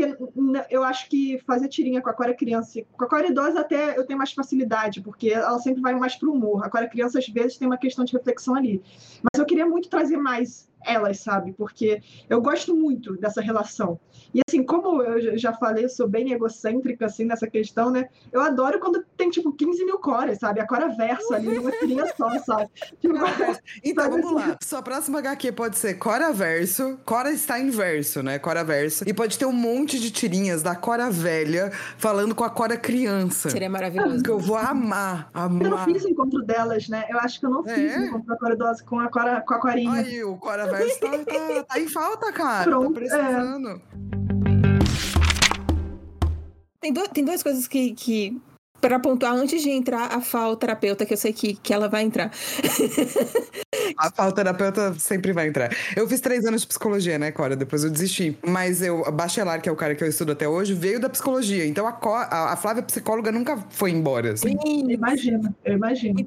eu acho que fazer tirinha com a Cora criança, com a Cora idosa até eu tenho mais facilidade, porque ela sempre vai mais pro humor. A Cora criança às vezes tem uma questão de reflexão ali. Mas eu queria muito trazer mais elas, sabe? Porque eu gosto muito dessa relação. E assim, como eu já falei, eu sou bem egocêntrica, assim, nessa questão, né? Eu adoro quando tem, tipo, 15 mil cores, sabe? A Cora verso ali, numa tirinha só, sabe? Tipo, então, sabe vamos assim? lá. Sua próxima HQ pode ser Cora Verso, Cora está em verso, né? Cora Verso. E pode ter um monte de tirinhas da Cora velha falando com a Cora criança. Seria maravilhoso. Que eu vou amar, amar. Eu não fiz o encontro delas, né? Eu acho que eu não fiz é? o encontro da Cora idosa com a Cora, com a Corinha. Aí, o Cora Verso tá, tá, tá em falta, cara. Tá Pronto, tá precisando. É. Tem, do, tem duas coisas que, que para pontuar antes de entrar a FAO terapeuta, que eu sei que, que ela vai entrar. A FAO terapeuta sempre vai entrar. Eu fiz três anos de psicologia, né, Cora? Depois eu desisti. Mas eu, a Bachelar, que é o cara que eu estudo até hoje, veio da psicologia. Então a, a, a Flávia psicóloga nunca foi embora. Assim. Sim, imagina, eu imagino.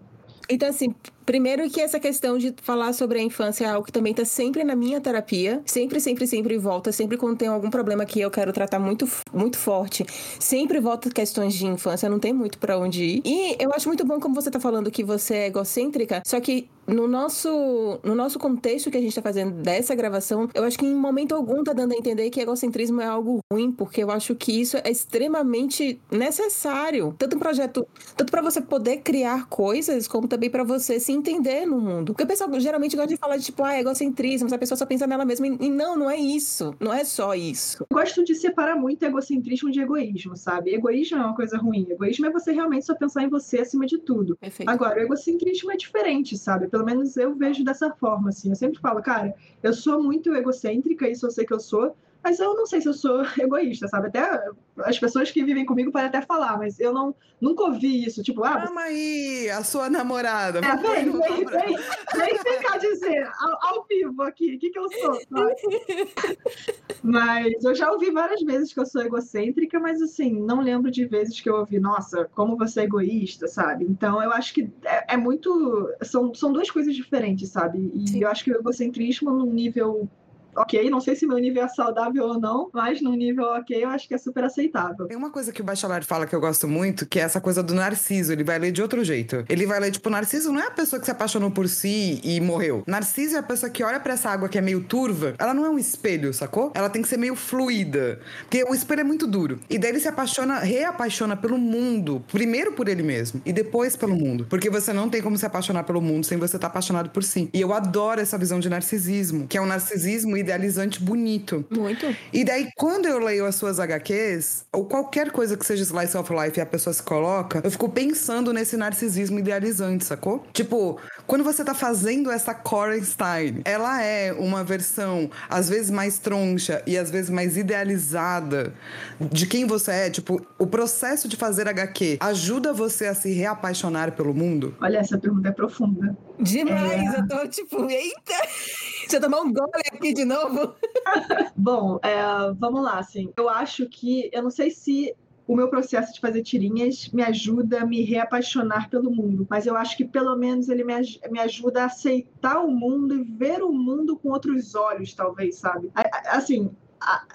Então, assim, Primeiro que essa questão de falar sobre a infância é algo que também tá sempre na minha terapia. Sempre, sempre, sempre volta. Sempre quando tem algum problema que eu quero tratar muito, muito forte. Sempre volta questões de infância. Não tem muito para onde ir. E eu acho muito bom como você tá falando que você é egocêntrica. Só que no nosso, no nosso contexto que a gente tá fazendo dessa gravação, eu acho que em momento algum tá dando a entender que egocentrismo é algo ruim. Porque eu acho que isso é extremamente necessário. Tanto um projeto... Tanto para você poder criar coisas, como também para você se entender no mundo. Porque o pessoal geralmente gosta de falar de tipo, ah, egocentrismo, mas a pessoa só pensa nela mesma. E não, não é isso. Não é só isso. Eu gosto de separar muito egocentrismo de egoísmo, sabe? Egoísmo é uma coisa ruim. Egoísmo é você realmente só pensar em você acima de tudo. Perfeito. Agora, o egocentrismo é diferente, sabe? Pelo menos eu vejo dessa forma, assim. Eu sempre falo, cara, eu sou muito egocêntrica, isso eu sei que eu sou, mas eu não sei se eu sou egoísta, sabe? Até as pessoas que vivem comigo podem até falar, mas eu não nunca ouvi isso. Tipo, ah. Calma aí, a sua namorada. É, vem, vem, vem, vem ficar dizer ao, ao vivo aqui, o que, que eu sou? Mas eu já ouvi várias vezes que eu sou egocêntrica, mas assim, não lembro de vezes que eu ouvi, nossa, como você é egoísta, sabe? Então eu acho que é, é muito. São, são duas coisas diferentes, sabe? E Sim. eu acho que o egocentrismo, num nível ok. Não sei se meu nível é saudável ou não, mas no nível ok, eu acho que é super aceitável. Tem uma coisa que o Bachelard fala que eu gosto muito, que é essa coisa do Narciso. Ele vai ler de outro jeito. Ele vai ler, tipo, Narciso não é a pessoa que se apaixonou por si e morreu. Narciso é a pessoa que olha para essa água que é meio turva. Ela não é um espelho, sacou? Ela tem que ser meio fluida. Porque o espelho é muito duro. E daí ele se apaixona, reapaixona pelo mundo. Primeiro por ele mesmo. E depois pelo mundo. Porque você não tem como se apaixonar pelo mundo sem você estar tá apaixonado por si. E eu adoro essa visão de narcisismo, que é um narcisismo idealizante bonito. Muito. E daí, quando eu leio as suas HQs, ou qualquer coisa que seja slice of life e a pessoa se coloca, eu fico pensando nesse narcisismo idealizante, sacou? Tipo, quando você tá fazendo essa Coren Stein, ela é uma versão, às vezes mais troncha e às vezes mais idealizada de quem você é. Tipo, o processo de fazer HQ ajuda você a se reapaixonar pelo mundo? Olha, essa pergunta é profunda. Demais, é... eu tô tipo, eita! Deixa eu tomar um gole aqui de novo. Bom, é, vamos lá, assim. Eu acho que, eu não sei se o meu processo de fazer tirinhas me ajuda a me reapaixonar pelo mundo. Mas eu acho que pelo menos ele me, me ajuda a aceitar o mundo e ver o mundo com outros olhos, talvez, sabe? Assim,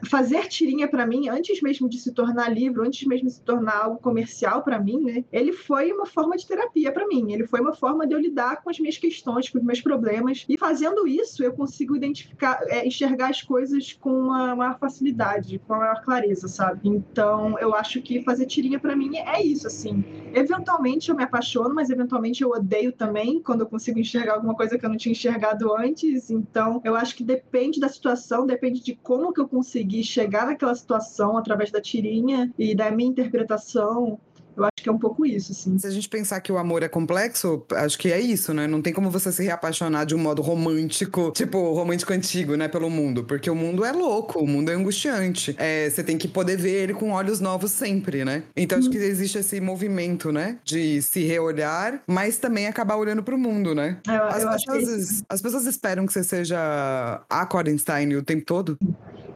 fazer tirinha para mim, antes mesmo de se tornar livro, antes mesmo de se tornar algo comercial para mim, né? Ele foi uma forma de terapia para mim. Ele foi uma forma de eu lidar com as minhas questões, com os meus problemas. E fazendo isso, eu consigo identificar, é, enxergar as coisas com uma maior facilidade, com maior clareza, sabe? Então, eu acho que fazer tirinha para mim é isso, assim. Eventualmente eu me apaixono, mas eventualmente eu odeio também quando eu consigo enxergar alguma coisa que eu não tinha enxergado antes. Então, eu acho que depende da situação, depende de como que eu conseguir chegar naquela situação através da tirinha e da minha interpretação eu acho que é um pouco isso, assim. Se a gente pensar que o amor é complexo, acho que é isso, né? Não tem como você se reapaixonar de um modo romântico, tipo, romântico antigo, né, pelo mundo. Porque o mundo é louco, o mundo é angustiante. É, você tem que poder ver ele com olhos novos sempre, né? Então acho que uhum. existe esse movimento, né? De se reolhar, mas também acabar olhando pro mundo, né? Eu, as, eu pessoas, as pessoas esperam que você seja a Corenstein o tempo todo?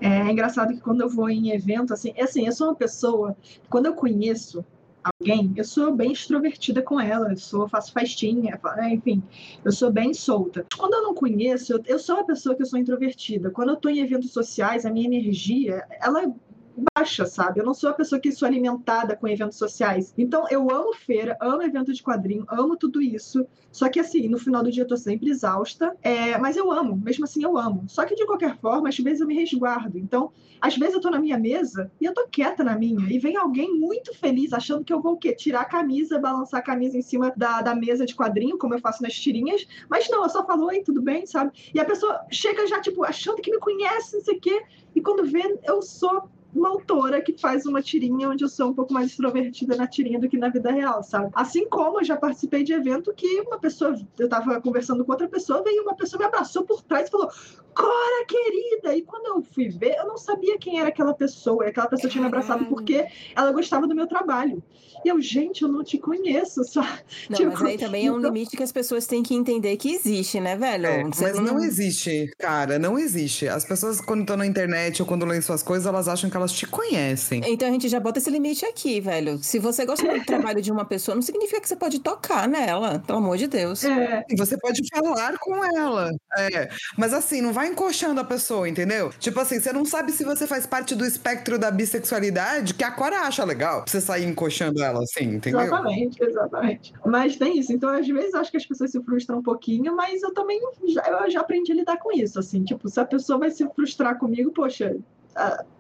É engraçado que quando eu vou em evento, assim, é assim, eu sou uma pessoa, quando eu conheço alguém, eu sou bem extrovertida com ela, eu sou, faço festinha, né, enfim, eu sou bem solta. Quando eu não conheço, eu, eu sou uma pessoa que eu sou introvertida. Quando eu estou em eventos sociais, a minha energia, ela baixa, sabe? Eu não sou a pessoa que sou alimentada com eventos sociais. Então, eu amo feira, amo evento de quadrinho, amo tudo isso. Só que, assim, no final do dia eu tô sempre exausta. É, mas eu amo, mesmo assim eu amo. Só que, de qualquer forma, às vezes eu me resguardo. Então, às vezes eu tô na minha mesa e eu tô quieta na minha. E vem alguém muito feliz, achando que eu vou o quê? Tirar a camisa, balançar a camisa em cima da, da mesa de quadrinho, como eu faço nas tirinhas. Mas não, eu só falo, oi, tudo bem, sabe? E a pessoa chega já, tipo, achando que me conhece, não sei o quê. E quando vê, eu sou uma autora que faz uma tirinha onde eu sou um pouco mais extrovertida na tirinha do que na vida real, sabe? Assim como eu já participei de evento que uma pessoa, eu tava conversando com outra pessoa, veio uma pessoa me abraçou por trás e falou: Cora, querida! E quando eu fui ver, eu não sabia quem era aquela pessoa. E aquela pessoa tinha me abraçado porque ela gostava do meu trabalho. E eu, gente, eu não te conheço, só. Não, tipo, mas aí também é um então limite que as pessoas têm que entender que existe, né, velho? É, mas não... não existe, cara, não existe. As pessoas, quando estão na internet ou quando leem suas coisas, elas acham que elas te conhecem. Então a gente já bota esse limite aqui, velho. Se você gosta do trabalho de uma pessoa, não significa que você pode tocar nela, pelo amor de Deus. É. E você pode falar com ela. É. Mas assim, não vai encoxando a pessoa, entendeu? Tipo assim, você não sabe se você faz parte do espectro da bissexualidade, que a Cora acha legal você sair encoxando ela, assim, entendeu? Exatamente, exatamente. Mas tem isso. Então, às vezes, acho que as pessoas se frustram um pouquinho, mas eu também já, eu já aprendi a lidar com isso, assim. Tipo, se a pessoa vai se frustrar comigo, poxa,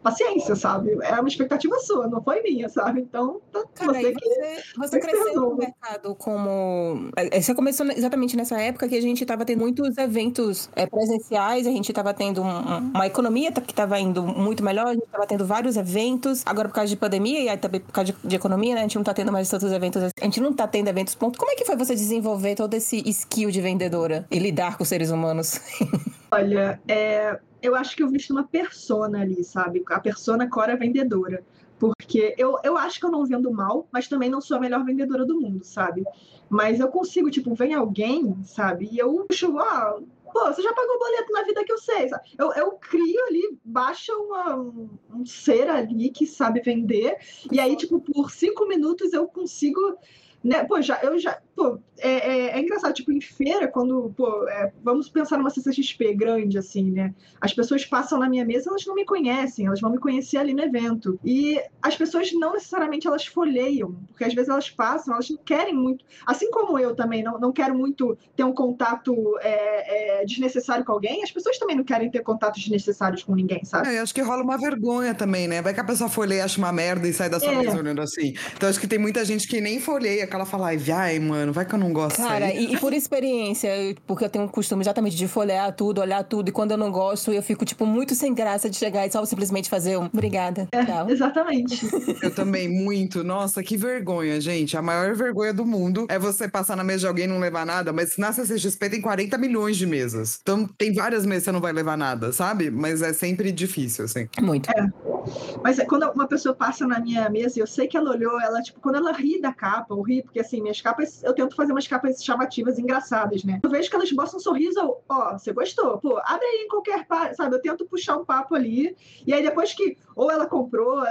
paciência, sabe? É uma expectativa sua, não foi minha, sabe? Então, tá, Cara, você que. Você, você cresceu no mercado como. É, você começou exatamente nessa época que a gente estava tendo muitos eventos é, presenciais, a gente estava tendo um, uma economia que estava indo muito melhor, a gente estava tendo vários eventos, agora por causa de pandemia e aí também por causa de, de economia, né? A gente não está tendo mais tantos eventos, a gente não está tendo eventos ponto. Como é que foi você desenvolver todo esse skill de vendedora e lidar com seres humanos? Olha, é, eu acho que eu visto uma persona ali, sabe? A persona Cora vendedora. Porque eu, eu acho que eu não vendo mal, mas também não sou a melhor vendedora do mundo, sabe? Mas eu consigo, tipo, vem alguém, sabe? E eu puxo, ah, pô, você já pagou boleto na vida que eu sei. Sabe? Eu, eu crio ali, baixa uma, um, um ser ali que sabe vender, e aí, tipo, por cinco minutos eu consigo né? Pô, já, eu já. Pô, é, é, é engraçado, tipo, em feira, quando. Pô, é, vamos pensar numa CCXP grande, assim, né? As pessoas passam na minha mesa, elas não me conhecem, elas vão me conhecer ali no evento. E as pessoas não necessariamente elas folheiam, porque às vezes elas passam, elas não querem muito. Assim como eu também, não, não quero muito ter um contato é, é, desnecessário com alguém, as pessoas também não querem ter contatos desnecessários com ninguém, sabe? É, eu acho que rola uma vergonha também, né? Vai que a pessoa folheia, acha uma merda e sai da sua mesa olhando assim. Então acho que tem muita gente que nem folheia aquela fala, ai, mano, vai que eu não gosto Cara, e, e, por experiência, porque eu tenho um costume exatamente de folhear tudo, olhar tudo, e quando eu não gosto, eu fico, tipo, muito sem graça de chegar e só simplesmente fazer um obrigada. É, exatamente. Eu também, muito. Nossa, que vergonha, gente. A maior vergonha do mundo é você passar na mesa de alguém e não levar nada, mas na CCXP tem 40 milhões de mesas. Então tem várias mesas que você não vai levar nada, sabe? Mas é sempre difícil, assim. Muito. É. Mas é, quando uma pessoa passa na minha mesa e eu sei que ela olhou, ela, tipo, quando ela ri da capa, ou ri, porque assim, minhas capas, eu tento fazer umas capas chamativas, engraçadas, né? Eu vejo que elas mostram um sorriso, ó, você gostou, pô, abre aí em qualquer parte, sabe? Eu tento puxar um papo ali, e aí depois que, ou ela comprou,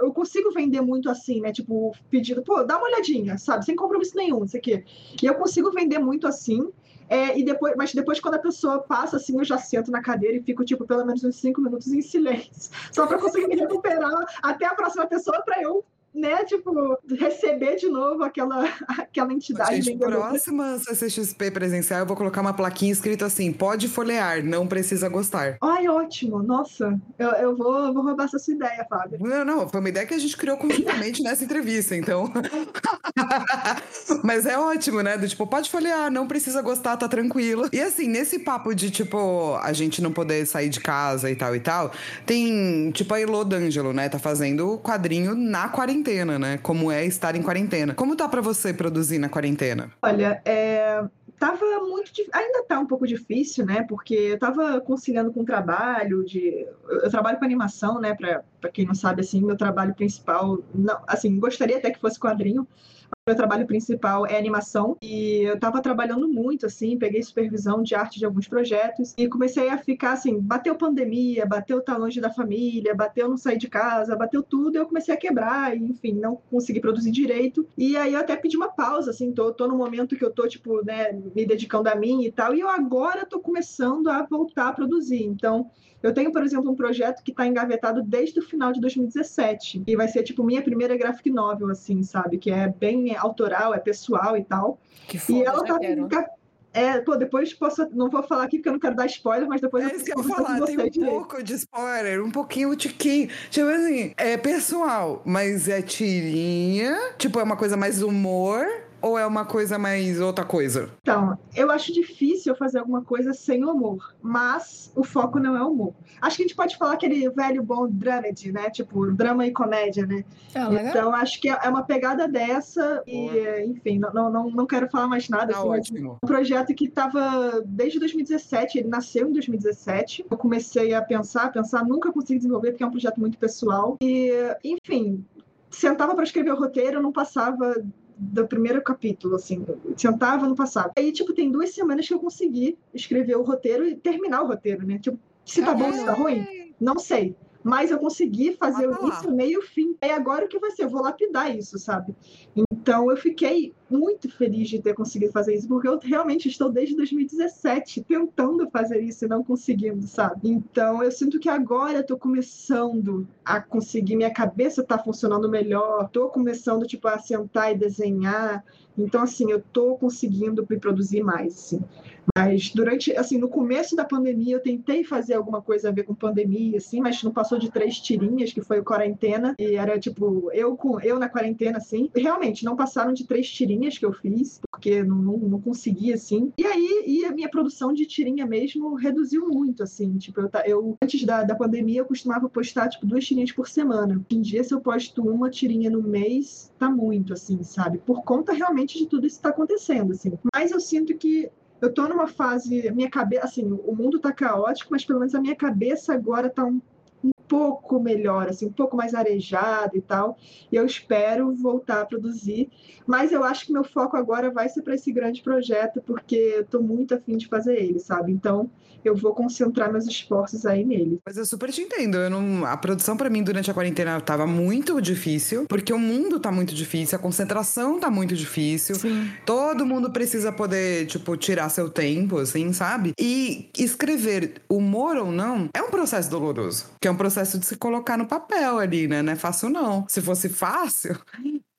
eu consigo vender muito assim, né? Tipo, pedido, pô, dá uma olhadinha, sabe? Sem compromisso nenhum, isso aqui. E eu consigo vender muito assim. É, e depois, mas depois, quando a pessoa passa, assim, eu já sento na cadeira e fico, tipo, pelo menos uns cinco minutos em silêncio. Só para conseguir me recuperar até a próxima pessoa para eu né, tipo, receber de novo aquela, aquela entidade. Gente, próxima CCXP presencial, eu vou colocar uma plaquinha escrita assim: pode folhear, não precisa gostar. Ai, ótimo, nossa, eu, eu vou, vou roubar essa sua ideia, Fábio. Não, não, foi uma ideia que a gente criou conjuntamente nessa entrevista, então. Mas é ótimo, né? Do tipo, pode folhear, não precisa gostar, tá tranquilo. E assim, nesse papo de, tipo, a gente não poder sair de casa e tal e tal, tem, tipo, a Elô D'Angelo, né? Tá fazendo quadrinho na quarentena quarentena, né? Como é estar em quarentena. Como tá para você produzir na quarentena? Olha, é, tava muito ainda tá um pouco difícil né porque eu tava conciliando com o trabalho de eu trabalho com animação né para quem não sabe assim meu trabalho principal não assim gostaria até que fosse quadrinho meu trabalho principal é animação e eu estava trabalhando muito, assim, peguei supervisão de arte de alguns projetos e comecei a ficar assim, bateu pandemia, bateu estar longe da família, bateu não sair de casa, bateu tudo, eu comecei a quebrar e, enfim, não consegui produzir direito. E aí eu até pedi uma pausa, assim, tô, tô no momento que eu tô, tipo, né, me dedicando a mim e tal, e eu agora tô começando a voltar a produzir. Então, eu tenho, por exemplo, um projeto que está engavetado desde o final de 2017. E vai ser, tipo, minha primeira graphic novel, assim, sabe? Que é bem autoral, é pessoal e tal. Que foda, e ela tá. Quero. É, pô, depois posso. Não vou falar aqui porque eu não quero dar spoiler, mas depois é eu isso que eu vou falar, tem um direito. pouco de spoiler, um pouquinho, um tiquinho. Tipo assim, é pessoal, mas é tirinha. Tipo, é uma coisa mais humor ou é uma coisa mais outra coisa? Então, eu acho difícil fazer alguma coisa sem humor, mas o foco não é humor. Acho que a gente pode falar aquele velho bom dramedy, né? Tipo, drama e comédia, né? É, então, acho que é uma pegada dessa e, enfim, não, não, não quero falar mais nada. Tá assim, ótimo. Um projeto que estava desde 2017, ele nasceu em 2017. Eu comecei a pensar, pensar, nunca consegui desenvolver porque é um projeto muito pessoal. E, enfim, sentava para escrever o roteiro, não passava do primeiro capítulo, assim, sentava no passado. Aí, tipo, tem duas semanas que eu consegui escrever o roteiro e terminar o roteiro, né? Tipo, se tá bom, se tá ruim, não sei. Mas eu consegui fazer o início, meio fim. E agora o que vai ser? Eu vou lapidar isso, sabe? Então eu fiquei muito feliz de ter conseguido fazer isso, porque eu realmente estou desde 2017 tentando fazer isso e não conseguindo, sabe? Então eu sinto que agora estou começando a conseguir, minha cabeça está funcionando melhor, estou começando tipo a sentar e desenhar. Então assim, eu estou conseguindo me produzir mais, assim. Mas durante, assim, no começo da pandemia, eu tentei fazer alguma coisa a ver com pandemia, assim, mas não passou de três tirinhas, que foi o quarentena, e era tipo, eu com eu na quarentena, assim. Realmente, não passaram de três tirinhas que eu fiz, porque não, não, não consegui, assim. E aí, e a minha produção de tirinha mesmo reduziu muito, assim. Tipo, eu, eu antes da, da pandemia, eu costumava postar, tipo, duas tirinhas por semana. Hoje em dia, se eu posto uma tirinha no mês, tá muito, assim, sabe? Por conta realmente de tudo isso que tá acontecendo, assim. Mas eu sinto que eu tô numa fase, minha cabeça, assim, o mundo tá caótico, mas pelo menos a minha cabeça agora tá um, pouco melhor, assim, um pouco mais arejada e tal. E eu espero voltar a produzir, mas eu acho que meu foco agora vai ser para esse grande projeto, porque eu tô muito afim de fazer ele, sabe? Então, eu vou concentrar meus esforços aí nele. Mas eu super te entendo. Eu não... A produção para mim durante a quarentena tava muito difícil, porque o mundo tá muito difícil, a concentração tá muito difícil. Sim. Todo mundo precisa poder, tipo, tirar seu tempo, assim, sabe? E escrever humor ou não é um processo doloroso, que é um processo de se colocar no papel ali, né? Não é fácil não. Se fosse fácil,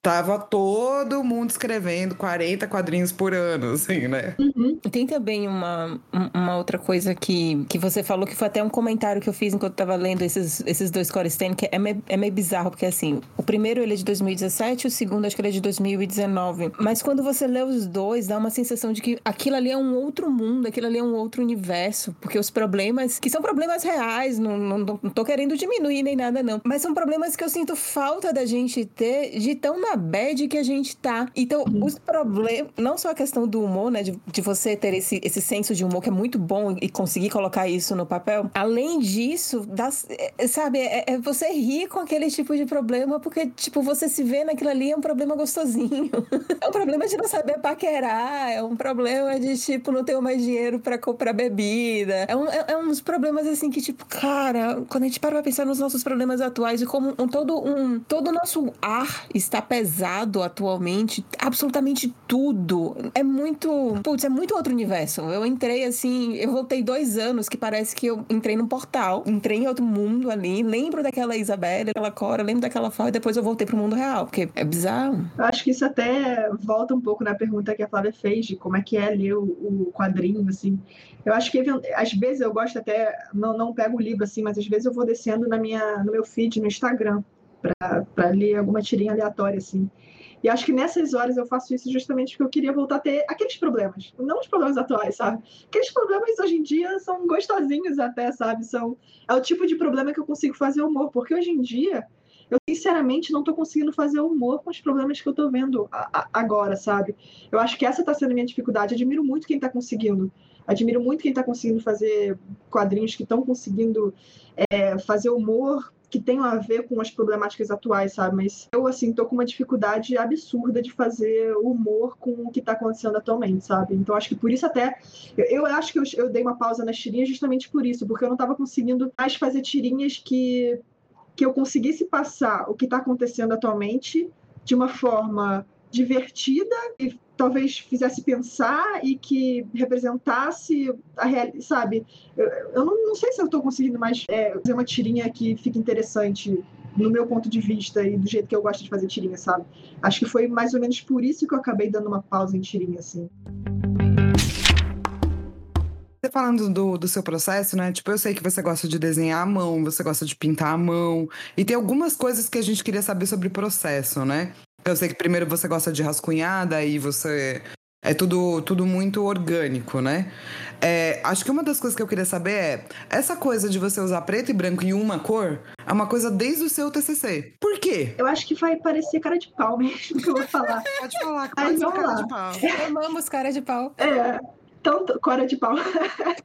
tava todo mundo escrevendo 40 quadrinhos por ano, assim, né? Uhum. Tem também uma, uma outra coisa que, que você falou, que foi até um comentário que eu fiz enquanto eu tava lendo esses, esses dois Core que é meio, é meio bizarro, porque assim, o primeiro ele é de 2017, o segundo acho que ele é de 2019. Mas quando você lê os dois, dá uma sensação de que aquilo ali é um outro mundo, aquilo ali é um outro universo, porque os problemas, que são problemas reais, não, não, não tô querendo diminuir nem nada, não, mas são problemas que eu sinto falta da gente ter de tão na bad que a gente tá. Então, uhum. os problemas, não só a questão do humor, né, de, de você ter esse, esse senso de humor que é muito bom e conseguir colocar isso no papel, além disso, das, é, sabe, é, é você rir com aquele tipo de problema, porque, tipo, você se vê naquilo ali é um problema gostosinho. é um problema de não saber paquerar, é um problema de, tipo, não ter mais dinheiro para comprar bebida. É, um, é, é uns problemas, assim, que, tipo, cara, quando a gente para pra pensar nos nossos problemas atuais e como um, todo um todo o nosso ar está pesado atualmente, absolutamente tudo. É muito, putz, é muito outro universo. Eu entrei assim, eu voltei dois anos que parece que eu entrei num portal, entrei em outro mundo ali, lembro daquela Isabela, daquela Cora, lembro daquela e depois eu voltei pro mundo real, porque é bizarro. Eu acho que isso até volta um pouco na pergunta que a Flávia fez de como é que é ler o, o quadrinho, assim. Eu acho que às vezes eu gosto até, não, não pego o livro assim, mas às vezes eu vou descendo na minha, no meu feed no Instagram para ler alguma tirinha aleatória, assim. E acho que nessas horas eu faço isso justamente porque eu queria voltar a ter aqueles problemas, não os problemas atuais, sabe? Aqueles problemas hoje em dia são gostosinhos até, sabe? São é o tipo de problema que eu consigo fazer humor, porque hoje em dia eu sinceramente não estou conseguindo fazer humor com os problemas que eu estou vendo agora, sabe? Eu acho que essa está sendo a minha dificuldade. Admiro muito quem está conseguindo. Admiro muito quem está conseguindo fazer quadrinhos que estão conseguindo é, fazer humor que tenham a ver com as problemáticas atuais, sabe? Mas eu, assim, tô com uma dificuldade absurda de fazer humor com o que tá acontecendo atualmente, sabe? Então, acho que por isso até... Eu, eu acho que eu, eu, dei uma pausa nas tirinhas justamente por isso, porque eu não tava conseguindo mais fazer tirinhas que, que eu conseguisse passar o que tá acontecendo atualmente de uma forma divertida e talvez fizesse pensar e que representasse a realidade, sabe? Eu, eu não, não, sei se eu estou conseguindo mais é, fazer uma tirinha que fique interessante no meu ponto de vista e do jeito que eu gosto de fazer tirinha, sabe? Acho que foi mais ou menos por isso que eu acabei dando uma pausa em tirinha, assim. Você falando do, do seu processo, né? Tipo, eu sei que você gosta de desenhar à mão, você gosta de pintar à mão. E tem algumas coisas que a gente queria saber sobre o processo, né? Eu sei que primeiro você gosta de rascunhada e você. É tudo, tudo muito orgânico, né? É, acho que uma das coisas que eu queria saber é: essa coisa de você usar preto e branco em uma cor é uma coisa desde o seu TCC. Por quê? Eu acho que vai parecer cara de pau mesmo que eu vou falar. pode falar, pode ser cara lá. de pau. Amamos cara de pau. É. Tanto, Cora de pau.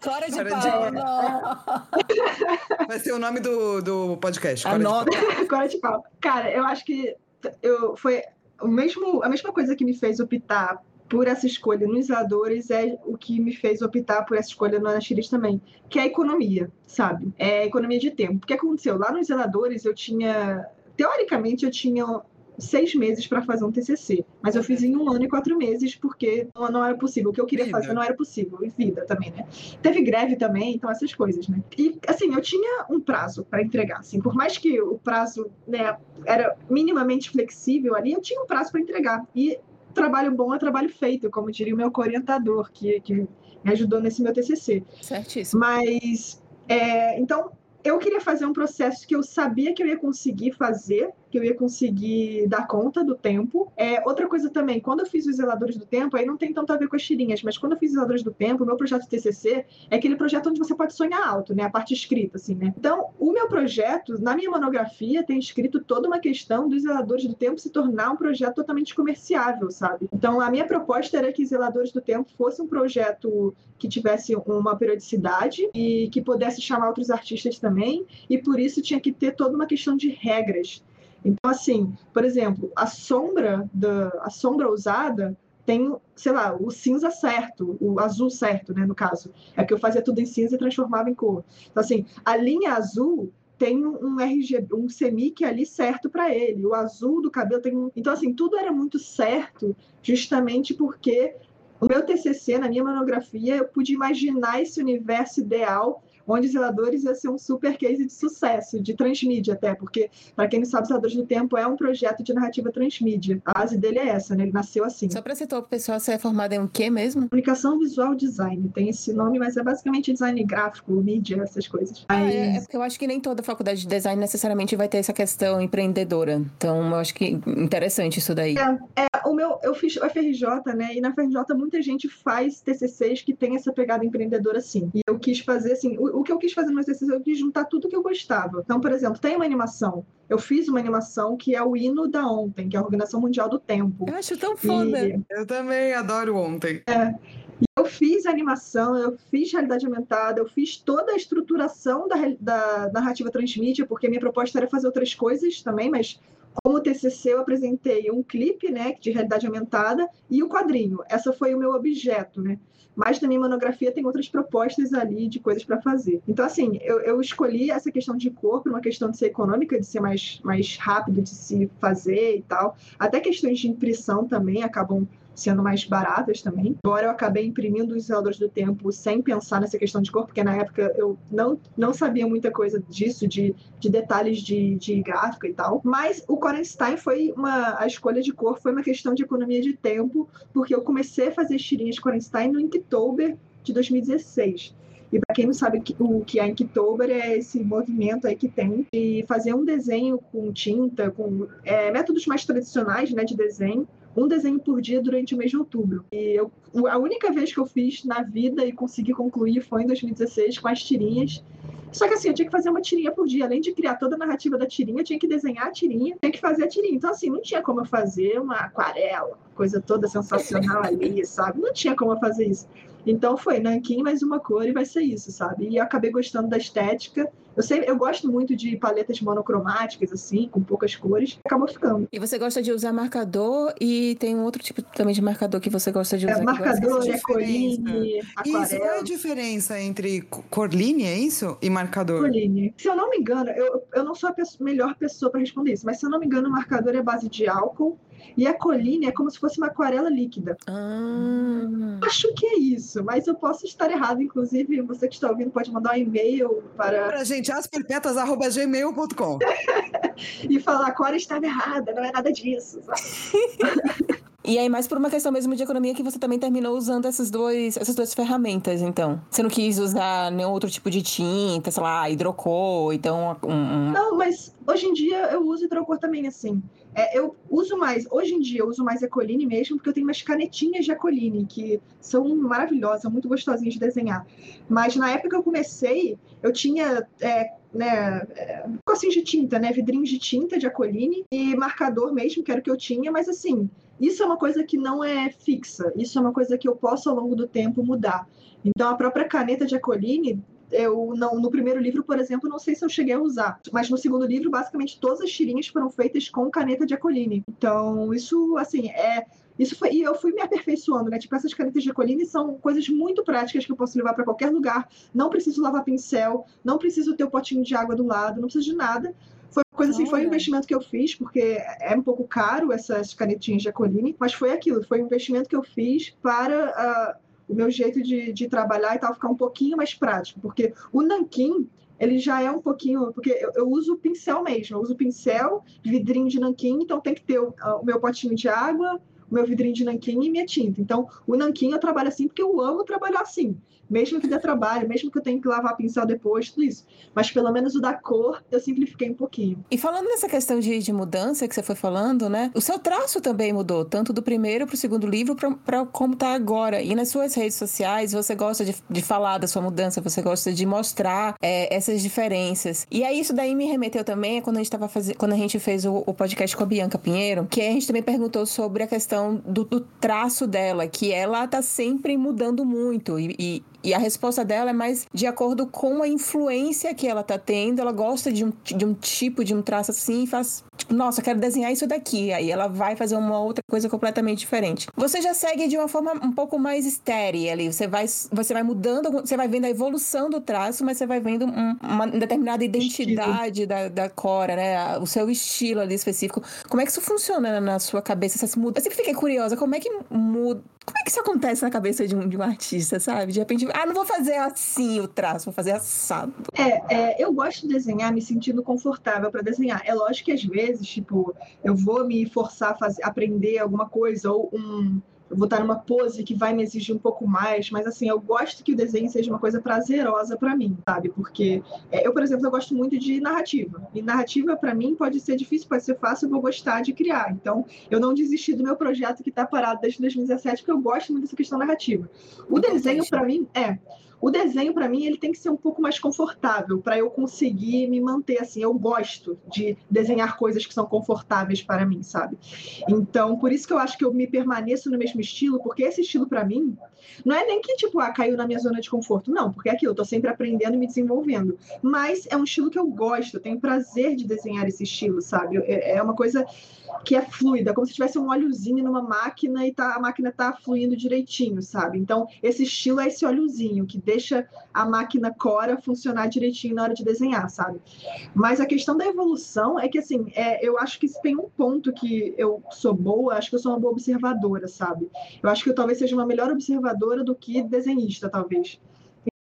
Cora de Cora pau, de... Vai ser o nome do, do podcast. Cora Anota. de pau. Cora de pau. Cara, eu acho que eu, foi o mesmo, a mesma coisa que me fez optar por essa escolha nos zeladores é o que me fez optar por essa escolha no Anaxiris também, que é a economia, sabe? É a economia de tempo. O que aconteceu? Lá nos zeladores eu tinha, teoricamente eu tinha seis meses para fazer um TCC, mas eu fiz em um ano e quatro meses porque não, não era possível. O que eu queria vida. fazer não era possível. E vida também, né? Teve greve também, então essas coisas, né? E, assim, eu tinha um prazo para entregar, assim. Por mais que o prazo, né, era minimamente flexível ali, eu tinha um prazo para entregar. E trabalho bom é trabalho feito, como diria o meu orientador, que, que me ajudou nesse meu TCC. Certíssimo. Mas, é, então, eu queria fazer um processo que eu sabia que eu ia conseguir fazer que eu ia conseguir dar conta do tempo. É, outra coisa também, quando eu fiz os zeladores do tempo, aí não tem tanto a ver com as tirinhas, mas quando eu fiz os zeladores do tempo, o meu projeto TCC é aquele projeto onde você pode sonhar alto, né? A parte escrita, assim, né? Então, o meu projeto, na minha monografia, tem escrito toda uma questão dos zeladores do tempo se tornar um projeto totalmente comerciável, sabe? Então, a minha proposta era que zeladores do tempo fosse um projeto que tivesse uma periodicidade e que pudesse chamar outros artistas também, e por isso tinha que ter toda uma questão de regras então, assim, por exemplo, a sombra da a sombra usada tem, sei lá, o cinza certo, o azul certo, né, no caso. É que eu fazia tudo em cinza e transformava em cor. Então, assim, a linha azul tem um RGB, um CMYK ali certo para ele. O azul do cabelo tem um... Então, assim, tudo era muito certo justamente porque o meu TCC, na minha monografia, eu pude imaginar esse universo ideal onde Zeladores ia ser um super case de sucesso, de transmídia até, porque, para quem não sabe, Zeladores do Tempo é um projeto de narrativa transmídia. A base dele é essa, né? Ele nasceu assim. Só para citar o pessoal, você é formada em um quê mesmo? Comunicação Visual Design, tem esse nome, mas é basicamente design gráfico, mídia, essas coisas. Ah, é, é porque eu acho que nem toda faculdade de design necessariamente vai ter essa questão empreendedora. Então, eu acho que interessante isso daí. É, é o meu, eu fiz o FRJ, né? E na FRJ muita gente faz TCCs que tem essa pegada empreendedora, sim. E eu quis fazer, assim, o, o que eu quis fazer no TCC, eu quis juntar tudo que eu gostava. Então, por exemplo, tem uma animação. Eu fiz uma animação que é o hino da ontem, que é a Organização Mundial do Tempo. Eu acho tão foda. E... Eu também adoro ontem. É. Eu fiz animação, eu fiz realidade aumentada, eu fiz toda a estruturação da, da narrativa transmídia, porque minha proposta era fazer outras coisas também, mas como TCC, eu apresentei um clipe, né, de realidade aumentada e o quadrinho. Essa foi o meu objeto, né? Mas minha monografia tem outras propostas ali de coisas para fazer. Então, assim, eu, eu, escolhi essa questão de cor por uma questão de ser econômica, de ser mais, mais rápido de se fazer e tal. Até questões de impressão também acabam sendo mais baratas também. Embora eu acabei imprimindo os zeladores do tempo sem pensar nessa questão de cor, porque na época eu não, não sabia muita coisa disso, de, de detalhes de, de gráfica e tal. Mas o Corenstein foi uma. A escolha de cor foi uma questão de economia de tempo, porque eu comecei a fazer tirinhas Corenstein no Inktober de 2016. E para quem não sabe o que é Inktober, é esse movimento aí que tem de fazer um desenho com tinta, com é, métodos mais tradicionais né, de desenho, um desenho por dia durante o mês de outubro. E eu, a única vez que eu fiz na vida e consegui concluir foi em 2016 com as tirinhas. Só que assim, eu tinha que fazer uma tirinha por dia. Além de criar toda a narrativa da tirinha, eu tinha que desenhar a tirinha, tinha que fazer a tirinha. Então, assim, não tinha como eu fazer uma aquarela, coisa toda sensacional ali, sabe? Não tinha como eu fazer isso. Então foi nanquim mais uma cor e vai ser isso, sabe? E eu acabei gostando da estética. Eu sei, eu gosto muito de paletas monocromáticas assim, com poucas cores, acabou ficando. E você gosta de usar marcador e tem um outro tipo também de marcador que você gosta de é, usar? É, marcador, é coline, aquarela. Isso, qual é a diferença entre corline, é isso? E marcador? Corline. Se eu não me engano, eu, eu não sou a pessoa, melhor pessoa para responder isso, mas se eu não me engano, o marcador é base de álcool e a coline é como se fosse uma aquarela líquida. Ah. Acho que é isso, mas eu posso estar errado. Inclusive, você que está ouvindo pode mandar um e-mail para. Para a gente, asperpetas.gmail.com. e falar, a Cora estava errada, não é nada disso. E aí, mais por uma questão mesmo de economia, que você também terminou usando essas, dois, essas duas ferramentas, então. Você não quis usar nenhum outro tipo de tinta, sei lá, hidrocor, então... Um, um... Não, mas hoje em dia eu uso hidrocor também, assim. É, eu uso mais, hoje em dia eu uso mais Ecoline mesmo, porque eu tenho umas canetinhas de Ecoline, que são maravilhosas, muito gostosinhas de desenhar. Mas na época que eu comecei, eu tinha é, né, é, cocinhos de tinta, né, vidrinhos de tinta de Acoline e marcador mesmo, que era o que eu tinha, mas assim, isso é uma coisa que não é fixa, isso é uma coisa que eu posso ao longo do tempo mudar. Então a própria caneta de Acoline, eu não, no primeiro livro, por exemplo, não sei se eu cheguei a usar, mas no segundo livro, basicamente todas as tirinhas foram feitas com caneta de Acoline. Então, isso, assim, é isso foi, e eu fui me aperfeiçoando, né? Tipo, essas canetas de Coline são coisas muito práticas que eu posso levar para qualquer lugar. Não preciso lavar pincel, não preciso ter o potinho de água do lado, não preciso de nada. Foi coisa assim, foi um investimento que eu fiz, porque é um pouco caro essas canetinhas de Acoline, mas foi aquilo, foi um investimento que eu fiz para uh, o meu jeito de, de trabalhar e tal ficar um pouquinho mais prático, porque o nanquim, ele já é um pouquinho, porque eu, eu uso pincel mesmo, eu uso pincel, vidrinho de nanquim, então tem que ter o, o meu potinho de água, o meu vidrinho de nanquim e minha tinta. Então, o nanquim eu trabalho assim porque eu amo trabalhar assim mesmo que dê trabalho, mesmo que eu tenha que lavar pincel depois, tudo isso. Mas pelo menos o da cor eu simplifiquei um pouquinho. E falando nessa questão de, de mudança que você foi falando, né? O seu traço também mudou, tanto do primeiro para o segundo livro para como tá agora. E nas suas redes sociais, você gosta de, de falar da sua mudança, você gosta de mostrar é, essas diferenças. E aí isso daí me remeteu também quando a gente tava fazendo, quando a gente fez o, o, podcast com a Bianca Pinheiro, que a gente também perguntou sobre a questão do, do traço dela, que ela tá sempre mudando muito. e, e e a resposta dela é mais de acordo com a influência que ela tá tendo. Ela gosta de um, de um tipo, de um traço assim e faz, nossa, quero desenhar isso daqui. Aí ela vai fazer uma outra coisa completamente diferente. Você já segue de uma forma um pouco mais estéril ali. Você vai, você vai mudando, você vai vendo a evolução do traço, mas você vai vendo um, uma determinada identidade da, da Cora, né? O seu estilo ali específico. Como é que isso funciona na sua cabeça? Você muda? Eu sempre fiquei curiosa, como é que muda? Como é que isso acontece na cabeça de um, de um artista, sabe? De repente, ah, não vou fazer assim o traço, vou fazer assado. É, é eu gosto de desenhar me sentindo confortável para desenhar. É lógico que às vezes, tipo, eu vou me forçar a fazer, aprender alguma coisa ou um eu vou estar numa pose que vai me exigir um pouco mais, mas assim, eu gosto que o desenho seja uma coisa prazerosa para mim, sabe? Porque é, eu, por exemplo, eu gosto muito de narrativa. E narrativa para mim pode ser difícil, pode ser fácil, eu vou gostar de criar. Então, eu não desisti do meu projeto que está parado desde 2017, porque eu gosto muito dessa questão narrativa. O desenho para mim é o desenho, para mim, ele tem que ser um pouco mais confortável para eu conseguir me manter assim. Eu gosto de desenhar coisas que são confortáveis para mim, sabe? Então, por isso que eu acho que eu me permaneço no mesmo estilo, porque esse estilo, para mim, não é nem que, tipo, ah, caiu na minha zona de conforto. Não, porque é aquilo, eu tô sempre aprendendo e me desenvolvendo. Mas é um estilo que eu gosto, eu tenho prazer de desenhar esse estilo, sabe? É, é uma coisa que é fluida, como se tivesse um óleozinho numa máquina e tá, a máquina tá fluindo direitinho, sabe? Então, esse estilo é esse óleozinho que deixa a máquina Cora funcionar direitinho na hora de desenhar, sabe? Mas a questão da evolução é que, assim, é, eu acho que tem um ponto que eu sou boa, acho que eu sou uma boa observadora, sabe? Eu acho que eu talvez seja uma melhor observadora do que desenhista, talvez.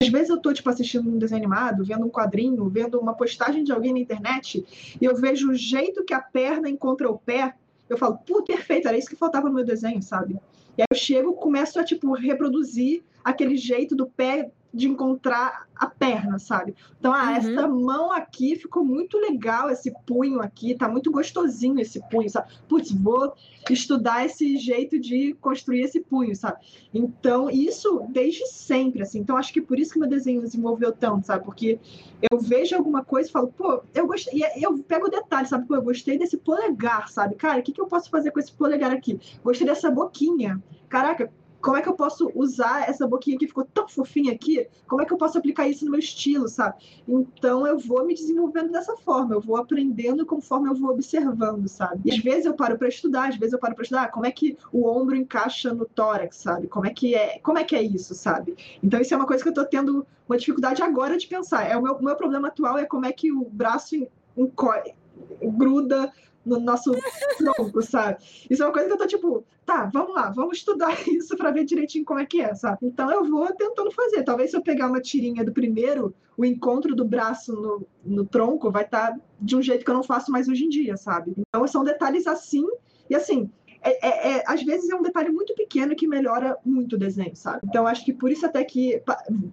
Às vezes eu estou tipo, assistindo um desenho animado, vendo um quadrinho, vendo uma postagem de alguém na internet, e eu vejo o jeito que a perna encontra o pé, eu falo, pô, perfeito, era isso que faltava no meu desenho, sabe? E aí eu chego, começo a, tipo, reproduzir aquele jeito do pé de encontrar a perna, sabe? Então, ah, uhum. essa mão aqui ficou muito legal, esse punho aqui, tá muito gostosinho esse punho, sabe? Putz, vou estudar esse jeito de construir esse punho, sabe? Então, isso desde sempre, assim. Então, acho que por isso que meu desenho desenvolveu tanto, sabe? Porque eu vejo alguma coisa e falo, pô, eu gostei. E eu pego o detalhe, sabe? Pô, eu gostei desse polegar, sabe? Cara, o que, que eu posso fazer com esse polegar aqui? Gostei dessa boquinha. Caraca, como é que eu posso usar essa boquinha que ficou tão fofinha aqui? Como é que eu posso aplicar isso no meu estilo, sabe? Então eu vou me desenvolvendo dessa forma, eu vou aprendendo conforme eu vou observando, sabe? E às vezes eu paro para estudar, às vezes eu paro para estudar como é que o ombro encaixa no tórax, sabe? Como é que é, como é que é isso, sabe? Então isso é uma coisa que eu tô tendo uma dificuldade agora de pensar. É o meu, o meu problema atual é como é que o braço gruda no nosso tronco, sabe? Isso é uma coisa que eu tô tipo, tá, vamos lá, vamos estudar isso para ver direitinho como é que é, sabe? Então eu vou tentando fazer. Talvez se eu pegar uma tirinha do primeiro, o encontro do braço no, no tronco vai estar tá de um jeito que eu não faço mais hoje em dia, sabe? Então são detalhes assim, e assim, é, é, é, às vezes é um detalhe muito pequeno que melhora muito o desenho, sabe? Então acho que por isso até que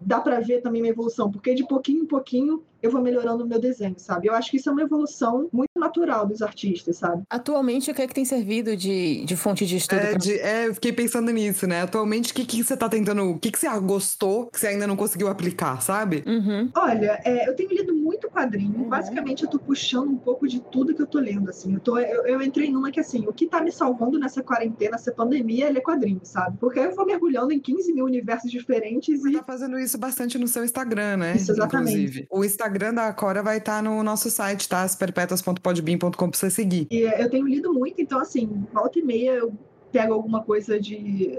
dá para ver também uma evolução, porque de pouquinho em pouquinho eu vou melhorando o meu desenho, sabe? Eu acho que isso é uma evolução muito natural dos artistas, sabe? Atualmente, o que é que tem servido de, de fonte de estudo? É, pra... de, é, eu fiquei pensando nisso, né? Atualmente, o que, que você tá tentando. O que, que você gostou que você ainda não conseguiu aplicar, sabe? Uhum. Olha, é, eu tenho lido muito quadrinho. Uhum. Basicamente, eu tô puxando um pouco de tudo que eu tô lendo, assim. Eu, tô, eu, eu entrei numa que, assim, o que tá me salvando nessa quarentena, nessa pandemia, é ler quadrinho, sabe? Porque aí eu vou mergulhando em 15 mil universos diferentes e. Você tá fazendo isso bastante no seu Instagram, né? Isso, exatamente. Inclusive. O Instagram da Cora vai estar tá no nosso site, tá? asperpetuas.podbean.com pra você seguir. E eu tenho lido muito, então, assim, volta e meia eu pego alguma coisa de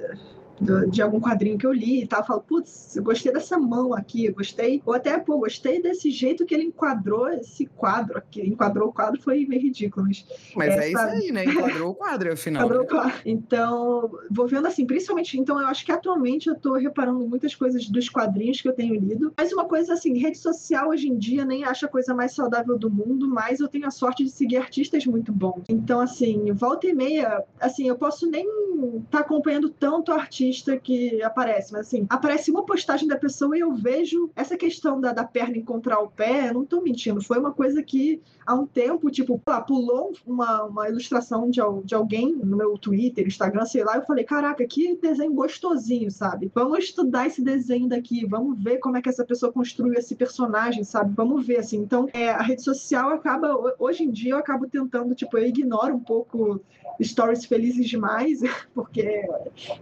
de algum quadrinho que eu li e tal, eu falo, putz, eu gostei dessa mão aqui, eu gostei, ou até, pô, gostei desse jeito que ele enquadrou esse quadro aqui, enquadrou o quadro foi meio ridículo, mas... Mas é, é isso aí, né, enquadrou o quadro, afinal. Enquadrou o quadro. Então, vou vendo assim, principalmente, então eu acho que atualmente eu tô reparando muitas coisas dos quadrinhos que eu tenho lido, mas uma coisa assim, rede social hoje em dia nem acho a coisa mais saudável do mundo, mas eu tenho a sorte de seguir artistas muito bons. Então, assim, volta e meia, assim, eu posso nem estar tá acompanhando tanto artista artista que aparece, mas assim, aparece uma postagem da pessoa e eu vejo essa questão da, da perna encontrar o pé, não tô mentindo, foi uma coisa que há um tempo, tipo, pulou uma, uma ilustração de, de alguém no meu Twitter, Instagram, sei lá, eu falei, caraca, que desenho gostosinho, sabe? Vamos estudar esse desenho daqui, vamos ver como é que essa pessoa construiu esse personagem, sabe? Vamos ver, assim. Então, é, a rede social acaba, hoje em dia, eu acabo tentando, tipo, eu ignoro um pouco stories felizes demais, porque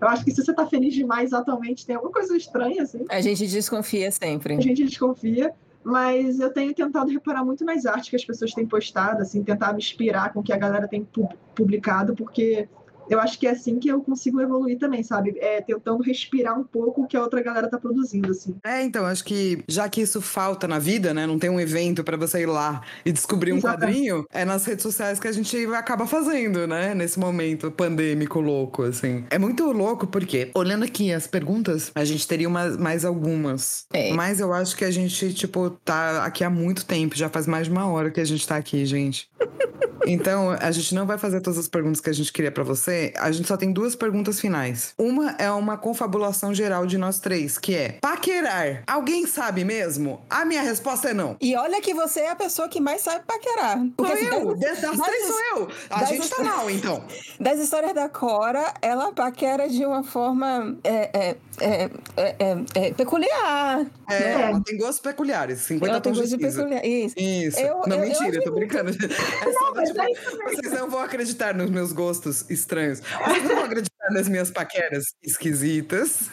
eu acho que se você tá feliz demais atualmente, tem alguma coisa estranha, assim. A gente desconfia sempre. A gente desconfia mas eu tenho tentado reparar muito nas artes que as pessoas têm postado, assim, tentar me inspirar com o que a galera tem publicado, porque eu acho que é assim que eu consigo evoluir também, sabe? É tentando respirar um pouco o que a outra galera tá produzindo, assim. É, então, acho que já que isso falta na vida, né? Não tem um evento para você ir lá e descobrir um Exatamente. quadrinho, é nas redes sociais que a gente acaba fazendo, né? Nesse momento pandêmico louco, assim. É muito louco porque, olhando aqui as perguntas, a gente teria uma, mais algumas. É. Mas eu acho que a gente, tipo, tá aqui há muito tempo, já faz mais de uma hora que a gente tá aqui, gente. Então, a gente não vai fazer todas as perguntas que a gente queria para você. A gente só tem duas perguntas finais. Uma é uma confabulação geral de nós três, que é: paquerar. Alguém sabe mesmo? A minha resposta é não. E olha que você é a pessoa que mais sabe paquerar. Porque sou eu. Das, das três sou eu. A gente tá mal, então. Das histórias da Cora, ela paquera de uma forma é, é, é, é, é peculiar. É, né? ela tem gostos peculiares. 50 ela tem gostos peculiares. Isso. Isso. Eu, não, eu, mentira, eu, tô brincando. É só, não, tipo, vocês não vão acreditar nos meus gostos estranhos. Vocês não vão acreditar nas minhas paqueras esquisitas.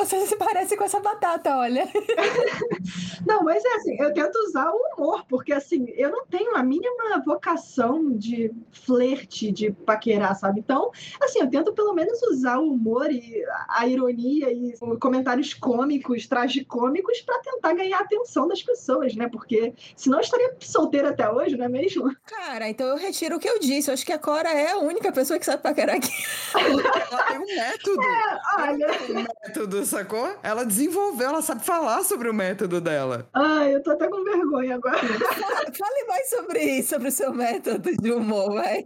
Você se parece com essa batata, olha. Não, mas é assim, eu tento usar o humor, porque assim, eu não tenho a mínima vocação de flerte, de paquerar, sabe? Então, assim, eu tento pelo menos usar o humor e a ironia e comentários cômicos, tragicômicos, para tentar ganhar a atenção das pessoas, né? Porque senão eu estaria solteira até hoje, não é mesmo? Cara, então eu retiro o que eu disse. Eu acho que a Cora é a única pessoa que sabe paquerar aqui. Ela tem um método. É, olha. Ela tem um método, sacou? Ela desenvolveu, ela sabe falar sobre o método dela. Ai, eu tô até com vergonha agora. Fale mais sobre isso, sobre o seu método de humor, vai.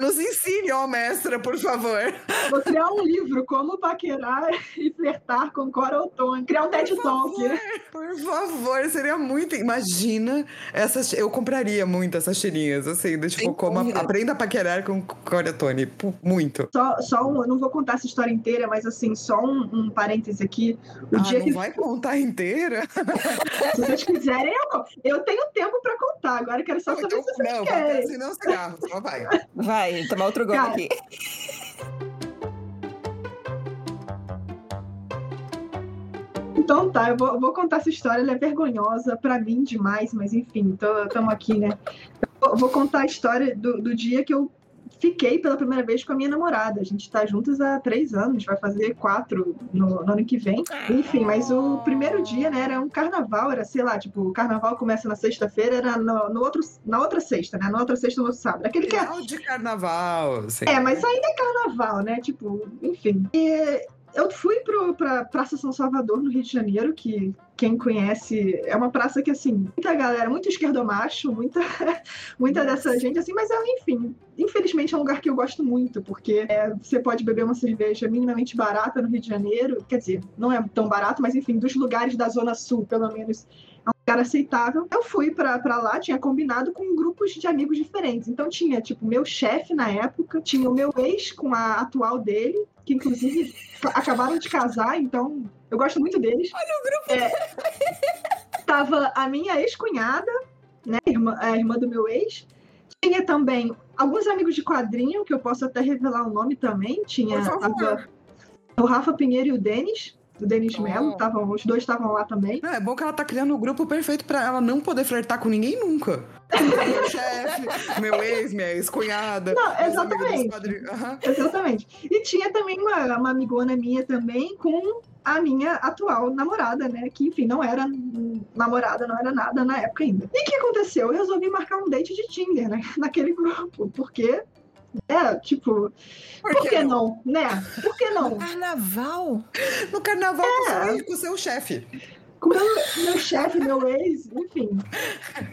Nos ensine, ó, mestra, por favor. Vou criar um livro, Como Paquerar e Flertar com Cora Outono. Criar um TED Talk. Por favor, seria muito... Imagina, essas... eu compraria muito essas tirinhas, assim, do tipo, como a... aprenda a paquerar com Cora Tony. Muito. Só, só um... Eu não vou contar essa história inteira, mas assim, só um, um parêntese aqui. O ah, dia não que... vai contar inteira? Se vocês quiserem, eu, eu tenho tempo para contar. Agora eu quero só não, saber então, se vocês não, querem. Não, não cigarro, só vai. Vai, tomar outro gole Cara, aqui. Então tá, eu vou, vou, contar essa história, ela é vergonhosa para mim demais, mas enfim, estamos aqui, né? Eu vou contar a história do, do dia que eu fiquei pela primeira vez com a minha namorada. A gente está juntos há três anos, vai fazer quatro no, no, ano que vem. Enfim, mas o primeiro dia, né, era um carnaval, era, sei lá, tipo, o carnaval começa na sexta-feira, era no, no, outro, na outra sexta, né? Na outra sexta, no outro sábado. Aquele que é... de carnaval, sim. É, mas ainda é carnaval, né? Tipo, enfim. E eu fui para Praça São Salvador, no Rio de Janeiro, que quem conhece é uma praça que, assim, muita galera, muito esquerdomacho, muita, muita dessa gente, assim, mas, é, enfim, infelizmente é um lugar que eu gosto muito, porque é, você pode beber uma cerveja minimamente barata no Rio de Janeiro, quer dizer, não é tão barato, mas, enfim, dos lugares da Zona Sul, pelo menos, um lugar aceitável. Eu fui para lá, tinha combinado com grupos de amigos diferentes. Então tinha, tipo, meu chefe na época, tinha o meu ex com a atual dele, que inclusive acabaram de casar, então eu gosto muito deles. Olha o grupo! É, tava a minha ex-cunhada, né, irmã, a irmã do meu ex. Tinha também alguns amigos de quadrinho, que eu posso até revelar o nome também. Tinha tava, o Rafa Pinheiro e o Denis do Denis oh. Mello, tavam, os dois estavam lá também. Não, é bom que ela tá criando o um grupo perfeito para ela não poder flertar com ninguém nunca. meu chefe, meu ex, minha ex-cunhada. Não, exatamente. Uhum. Exatamente. E tinha também uma, uma amigona minha também com a minha atual namorada, né? Que, enfim, não era namorada, não era nada na época ainda. E o que aconteceu? Eu resolvi marcar um date de Tinder, né? Naquele grupo, porque é, tipo, por, por que, que não? não? né? Por que não? No carnaval? No carnaval é. com o seu chefe. Com meu, meu chefe, meu ex, enfim.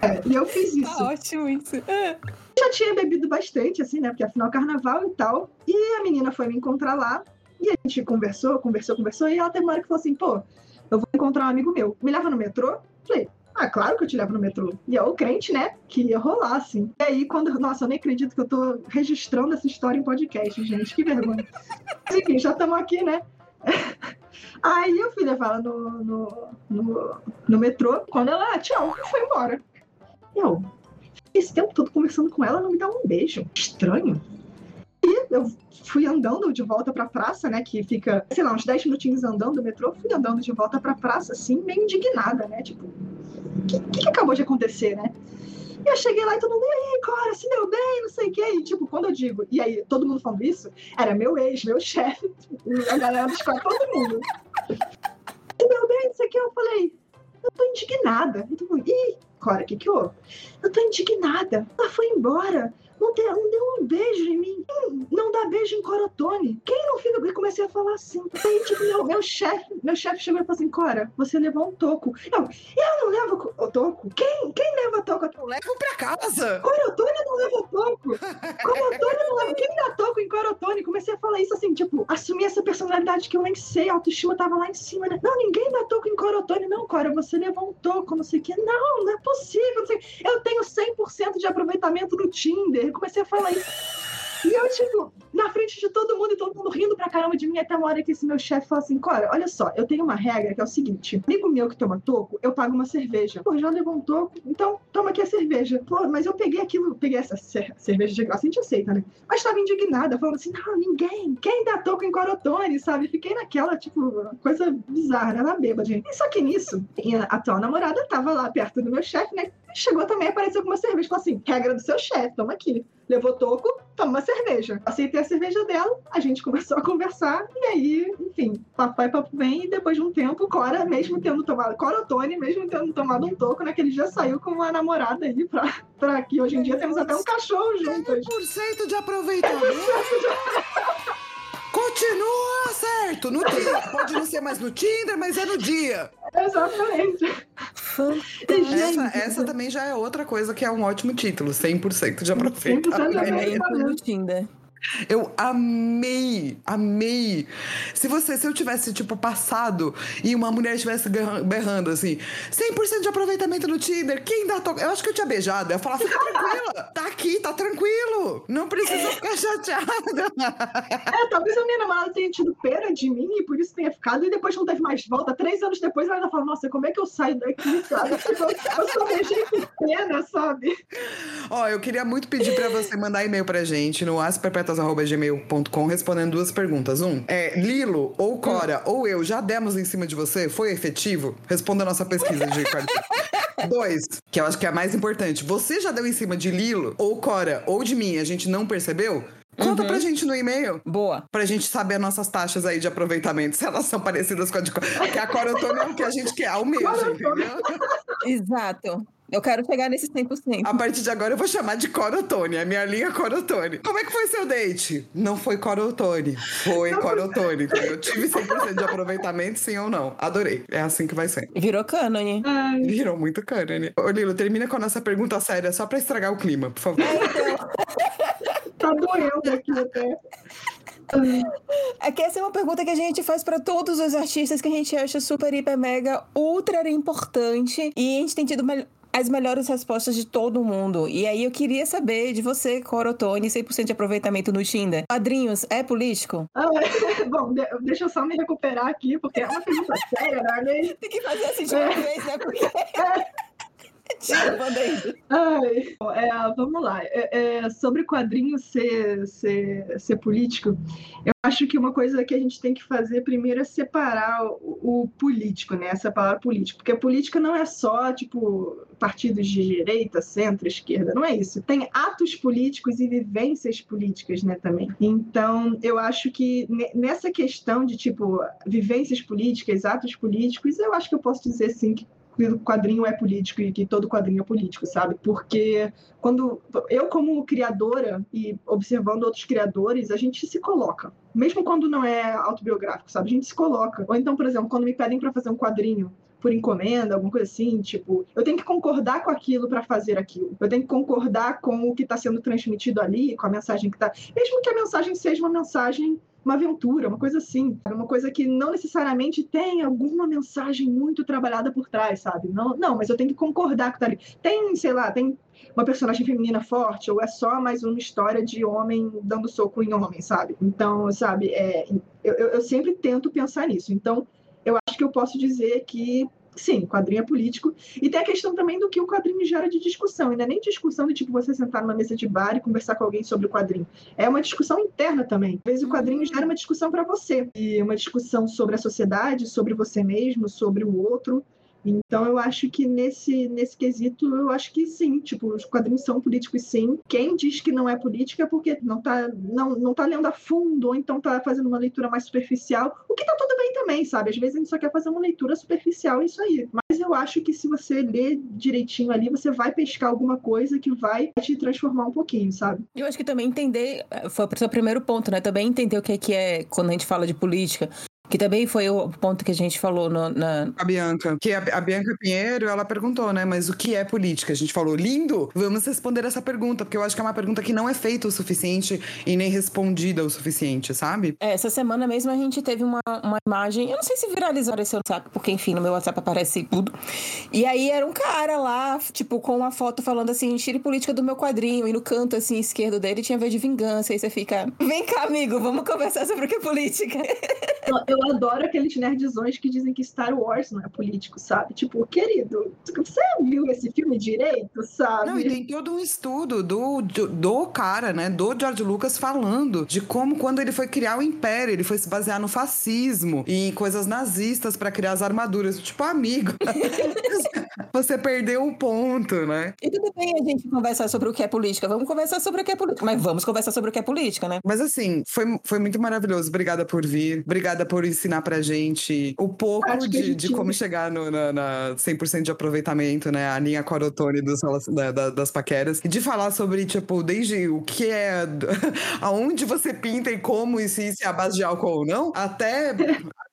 É, e eu fiz tá isso. Tá ótimo isso. É. Já tinha bebido bastante, assim, né? Porque afinal, carnaval e tal. E a menina foi me encontrar lá. E a gente conversou, conversou, conversou. E ela teve uma hora que falou assim: pô, eu vou encontrar um amigo meu. Me leva no metrô? Falei, ah, claro que eu te levo no metrô. E é o crente, né? Que ia rolar, assim. E aí, quando. Nossa, eu nem acredito que eu tô registrando essa história em podcast, gente. Que vergonha. Enfim, já estamos aqui, né? Aí eu fui levar ela no, no, no, no metrô. Quando ela, tchau, foi embora. Eu, esse tempo todo conversando com ela, não me dá um beijo. Estranho. E eu fui andando de volta pra praça, né? Que fica, sei lá, uns 10 minutinhos andando do metrô. Fui andando de volta pra praça, assim, meio indignada, né? Tipo, o que, que, acabou de acontecer, né? E eu cheguei lá e todo mundo, e aí, Cora, se deu bem, não sei o quê. E, tipo, quando eu digo, e aí, todo mundo falando isso, era meu ex, meu chefe, a galera dos quatro, todo mundo. Se deu bem, não sei o quê. Eu falei, eu tô indignada. Eu tô, ih, Cora, o que que houve? Eu tô indignada. Ela foi embora. Não deu, não deu um beijo em mim. Não dá beijo em Corotone. Quem não fica? Eu comecei a falar assim. Aí, tipo, meu, meu chefe, meu chefe chegou e falou assim: Cora, você levou um toco. Eu, eu não levo o toco. Quem, quem leva toco? Eu levo pra casa. Corotone não leva toco. Corotone não leva. Quem dá toco em Corotone? Comecei a falar isso assim, tipo, assumir essa personalidade que eu nem sei. A autoestima tava lá em cima, né? Não, ninguém dá toco em Corotone. Não, Cora, você levou um toco, não sei o quê. Não, não é possível. Não. Eu tenho 100% de aproveitamento no Tinder. Eu comecei a falar isso. E eu, tipo, na frente de todo mundo e todo mundo rindo pra caramba de mim, até uma hora que esse meu chefe falou assim: Cora, olha só, eu tenho uma regra que é o seguinte: amigo meu que toma toco, eu pago uma cerveja. Pô, já levou um toco, então toma aqui a cerveja. Pô, mas eu peguei aquilo, peguei essa cerveja de graça, a gente aceita, né? Mas tava indignada, falando assim: não, ninguém, quem dá toco em Corotone, sabe? Fiquei naquela, tipo, coisa bizarra, né? Ela bêbada, gente. E só que nisso, a atual namorada tava lá perto do meu chefe, né? Chegou também, apareceu com uma cerveja, falou assim: regra do seu chefe, toma aqui. Levou toco, toma uma cerveja. Aceitei a cerveja dela, a gente começou a conversar, e aí, enfim, papai papo vem, e depois de um tempo, Cora, mesmo tendo tomado, Corotone, mesmo tendo tomado um toco, naquele dia saiu com uma namorada aí pra, pra aqui. Hoje em dia temos até um cachorro juntas. 100% de aproveitamento. Continua certo, no dia. Pode não ser mais no Tinder, mas é no dia. Exatamente. Essa, essa também já é outra coisa que é um ótimo título, 100% de 100% aproveitamento. no Tinder. Eu amei, amei. Se você, se eu tivesse, tipo, passado e uma mulher estivesse berra- berrando assim, 100% de aproveitamento no Tinder, quem dá toque? Eu acho que eu tinha beijado. Eu ia falar, fica tranquila, tá aqui, tá tranquilo. Não precisa ficar chateada. É, talvez a minha namorada tenha tido pena de mim e por isso tenha ficado, e depois não teve mais volta. Três anos depois ela ainda fala, nossa, como é que eu saio daqui, sabe? Tipo, eu só beijei por pena, sabe? Ó, eu queria muito pedir pra você mandar e-mail pra gente no asperpetas.gmail.com respondendo duas perguntas. Um, é, Lilo ou Cora ou eu já demos em cima de você? Foi efetivo? Responda a nossa pesquisa de. Dois, que eu acho que é a mais importante. Você já deu em cima de Lilo ou Cora ou de mim a gente não percebeu? Conta pra gente no e-mail. Boa. Pra gente saber as nossas taxas aí de aproveitamento, se elas são parecidas com a de Cora. Porque a Cora Antônio é o que a gente quer, almeja, entendeu? Exato. Eu quero chegar nesse 100%. A partir de agora eu vou chamar de Corotone, é minha linha Corotone. Como é que foi seu date? Não foi Corotone, foi Corotone. entendeu? Eu tive 100% de aproveitamento, sim ou não. Adorei. É assim que vai ser. Virou cânone. Ai, Virou muito cânone. Ô, Lilo, termina com a nossa pergunta séria, só pra estragar o clima, por favor. tá doendo aqui até. É que essa é uma pergunta que a gente faz pra todos os artistas que a gente acha super, hiper, mega, ultra importante. E a gente tem tido as melhores respostas de todo mundo. E aí eu queria saber de você, Corotone, 100% de aproveitamento no Tinder. Padrinhos, é político? Ah, bom, de- deixa eu só me recuperar aqui, porque é uma pergunta séria, né? Tem que fazer assim de uma vez, né? Porque... Tira, Ai, é, vamos lá. É, é, sobre o quadrinho ser, ser, ser político, eu acho que uma coisa que a gente tem que fazer primeiro é separar o, o político, né? Essa palavra político. Porque a política não é só, tipo, partidos de direita, centro, esquerda. Não é isso. Tem atos políticos e vivências políticas, né, também. Então, eu acho que ne- nessa questão de, tipo, vivências políticas, atos políticos, eu acho que eu posso dizer, sim, que que o quadrinho é político e que todo quadrinho é político, sabe? Porque quando eu como criadora e observando outros criadores, a gente se coloca, mesmo quando não é autobiográfico, sabe? A gente se coloca. Ou então, por exemplo, quando me pedem para fazer um quadrinho por encomenda, alguma coisa assim, tipo, eu tenho que concordar com aquilo para fazer aquilo. Eu tenho que concordar com o que está sendo transmitido ali, com a mensagem que está, mesmo que a mensagem seja uma mensagem uma aventura, uma coisa assim, uma coisa que não necessariamente tem alguma mensagem muito trabalhada por trás, sabe? Não, não, mas eu tenho que concordar com tá ali. Tem, sei lá, tem uma personagem feminina forte, ou é só mais uma história de homem dando soco em homem, sabe? Então, sabe, é, eu, eu sempre tento pensar nisso. Então, acho que eu posso dizer que sim, quadrinho é político. E tem a questão também do que o quadrinho gera de discussão. Ainda nem discussão de tipo você sentar numa mesa de bar e conversar com alguém sobre o quadrinho. É uma discussão interna também. Às vezes o quadrinho gera uma discussão para você. E uma discussão sobre a sociedade, sobre você mesmo, sobre o outro. Então eu acho que nesse, nesse quesito, eu acho que sim, tipo, os quadrinhos são políticos sim. Quem diz que não é política é porque não tá, não, não tá lendo a fundo, ou então tá fazendo uma leitura mais superficial, o que tá tudo bem também, sabe? Às vezes a gente só quer fazer uma leitura superficial, isso aí. Mas eu acho que se você ler direitinho ali, você vai pescar alguma coisa que vai te transformar um pouquinho, sabe? Eu acho que também entender, foi o seu primeiro ponto, né? Também entender o que é, que é quando a gente fala de política. Que também foi o ponto que a gente falou no, na. A Bianca. Que a, a, Bianca Pinheiro, ela perguntou, né? Mas o que é política? A gente falou, lindo! Vamos responder essa pergunta, porque eu acho que é uma pergunta que não é feita o suficiente e nem respondida o suficiente, sabe? É, essa semana mesmo a gente teve uma, uma imagem, eu não sei se viralizou esse WhatsApp, porque enfim, no meu WhatsApp aparece tudo. E aí era um cara lá, tipo, com uma foto falando assim, tire política do meu quadrinho, e no canto assim esquerdo dele tinha ver de vingança. E aí você fica, vem cá, amigo, vamos conversar sobre o que é política. Eu eu adoro aqueles nerdzões que dizem que Star Wars não é político, sabe? Tipo, querido, você viu esse filme direito, sabe? Não, e tem todo um estudo do, do, do, cara, né? Do George Lucas falando de como, quando ele foi criar o Império, ele foi se basear no fascismo e em coisas nazistas para criar as armaduras. Tipo, amigo, você perdeu o ponto, né? E tudo bem a gente conversar sobre o que é política. Vamos conversar sobre o que é política. Mas vamos conversar sobre o que é política, né? Mas assim, foi, foi muito maravilhoso. Obrigada por vir. Obrigada por ensinar pra gente o pouco de, de, como chegar no, na, na 100% de aproveitamento, né? A linha Corotone dos, da, da, das paqueras. E de falar sobre, tipo, desde o que é... aonde você pinta e como, e se, se é a base de álcool ou não, até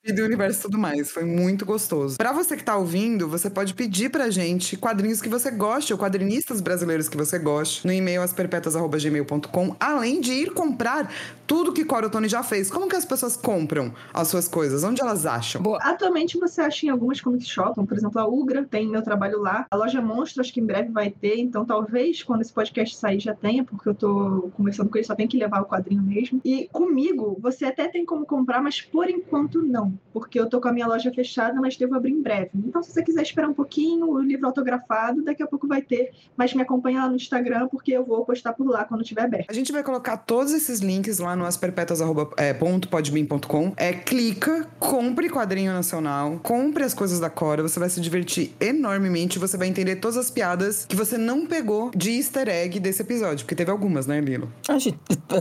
e do universo e tudo mais. Foi muito gostoso. Para você que tá ouvindo, você pode pedir pra gente quadrinhos que você goste, ou quadrinistas brasileiros que você goste, no e-mail asperpetas.gmail.com, além de ir comprar tudo que Corotone já fez. Como que as pessoas compram as suas coisas? Onde elas acham? Boa. Atualmente você acha em algumas comic shops, por exemplo, a Ugra tem meu trabalho lá. A loja Monstro acho que em breve vai ter, então talvez quando esse podcast sair já tenha, porque eu tô conversando com ele, só tem que levar o quadrinho mesmo. E comigo, você até tem como comprar, mas por enquanto não porque eu tô com a minha loja fechada, mas devo abrir em breve. Então, se você quiser esperar um pouquinho, o livro autografado, daqui a pouco vai ter, mas me acompanha lá no Instagram, porque eu vou postar por lá quando tiver aberto. A gente vai colocar todos esses links lá no asperpetas.podbean.com. É, clica, compre quadrinho nacional, compre as coisas da Cora, você vai se divertir enormemente, você vai entender todas as piadas que você não pegou de easter egg desse episódio, porque teve algumas, né, Lilo?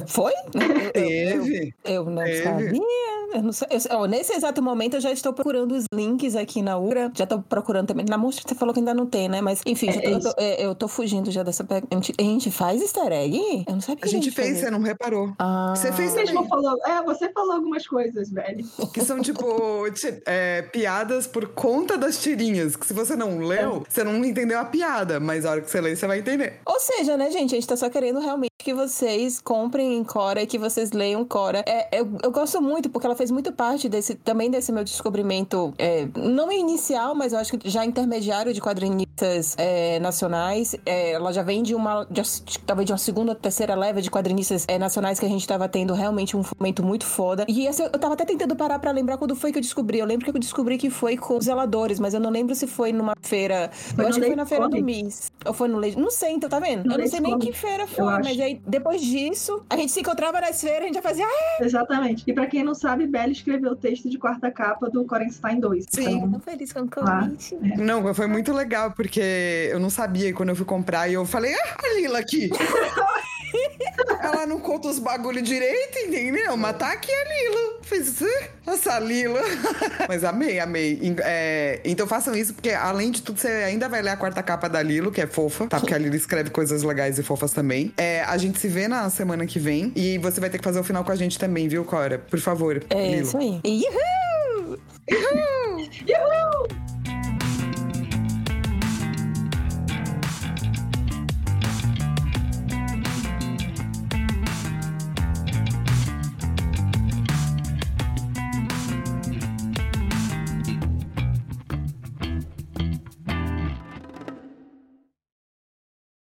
Foi? Teve. Eu, eu, eu não teve. sabia. Eu não sei, eu, nesse exato momento eu já estou procurando os links aqui na URA. Já estou procurando também. Na mostra você falou que ainda não tem, né? Mas enfim, é, tô, eu, tô, é, eu, tô, fugindo já dessa. A gente, a gente faz easter egg? Eu não sabia. A gente, a gente fez, você não reparou. Ah. Você fez. Mesmo falou, é, você falou algumas coisas, velho. Que são tipo é, piadas por conta das tirinhas. Que se você não leu, é. você não entendeu a piada. Mas a hora que você lê, você vai entender. Ou seja, né, gente? A gente tá só querendo realmente que vocês comprem em Cora e que vocês leiam Cora. É, eu, eu gosto muito, porque ela fez muito parte desse também desse meu descobrimento, é, não inicial, mas eu acho que já intermediário de quadrinistas é, nacionais. É, ela já vem de uma, de, talvez de uma segunda, terceira leva de quadrinistas é, nacionais que a gente tava tendo realmente um fomento muito foda. E eu tava até tentando parar para lembrar quando foi que eu descobri. Eu lembro que eu descobri que foi com os zeladores, mas eu não lembro se foi numa feira. Foi eu acho que foi na feira do Miss. Ou foi no Leite. Não sei, então tá vendo? No eu não sei nem que feira foi, mas aí depois disso, a gente se encontrava nas feiras, a gente já fazia. Ah! Exatamente. E pra quem não sabe, Belle escreveu o texto de quarta capa do Corenstein 2. Sim. Então, tô feliz com o convite. Ah, é. Não, foi muito legal, porque eu não sabia quando eu fui comprar e eu falei, ah, a Lila aqui. Ela não conta os bagulho direito, entendeu? Mas tá aqui a Lila. Fiz essa Lila. Mas amei, amei. É, então façam isso, porque além de tudo, você ainda vai ler a quarta capa da Lilo, que é fofa, tá? Porque a Lila escreve coisas legais e fofas também. É, a gente se vê na semana que vem e você vai ter que fazer o final com a gente também, viu, Cora? Por favor. É Lilo. isso aí. Uhul! Uhul!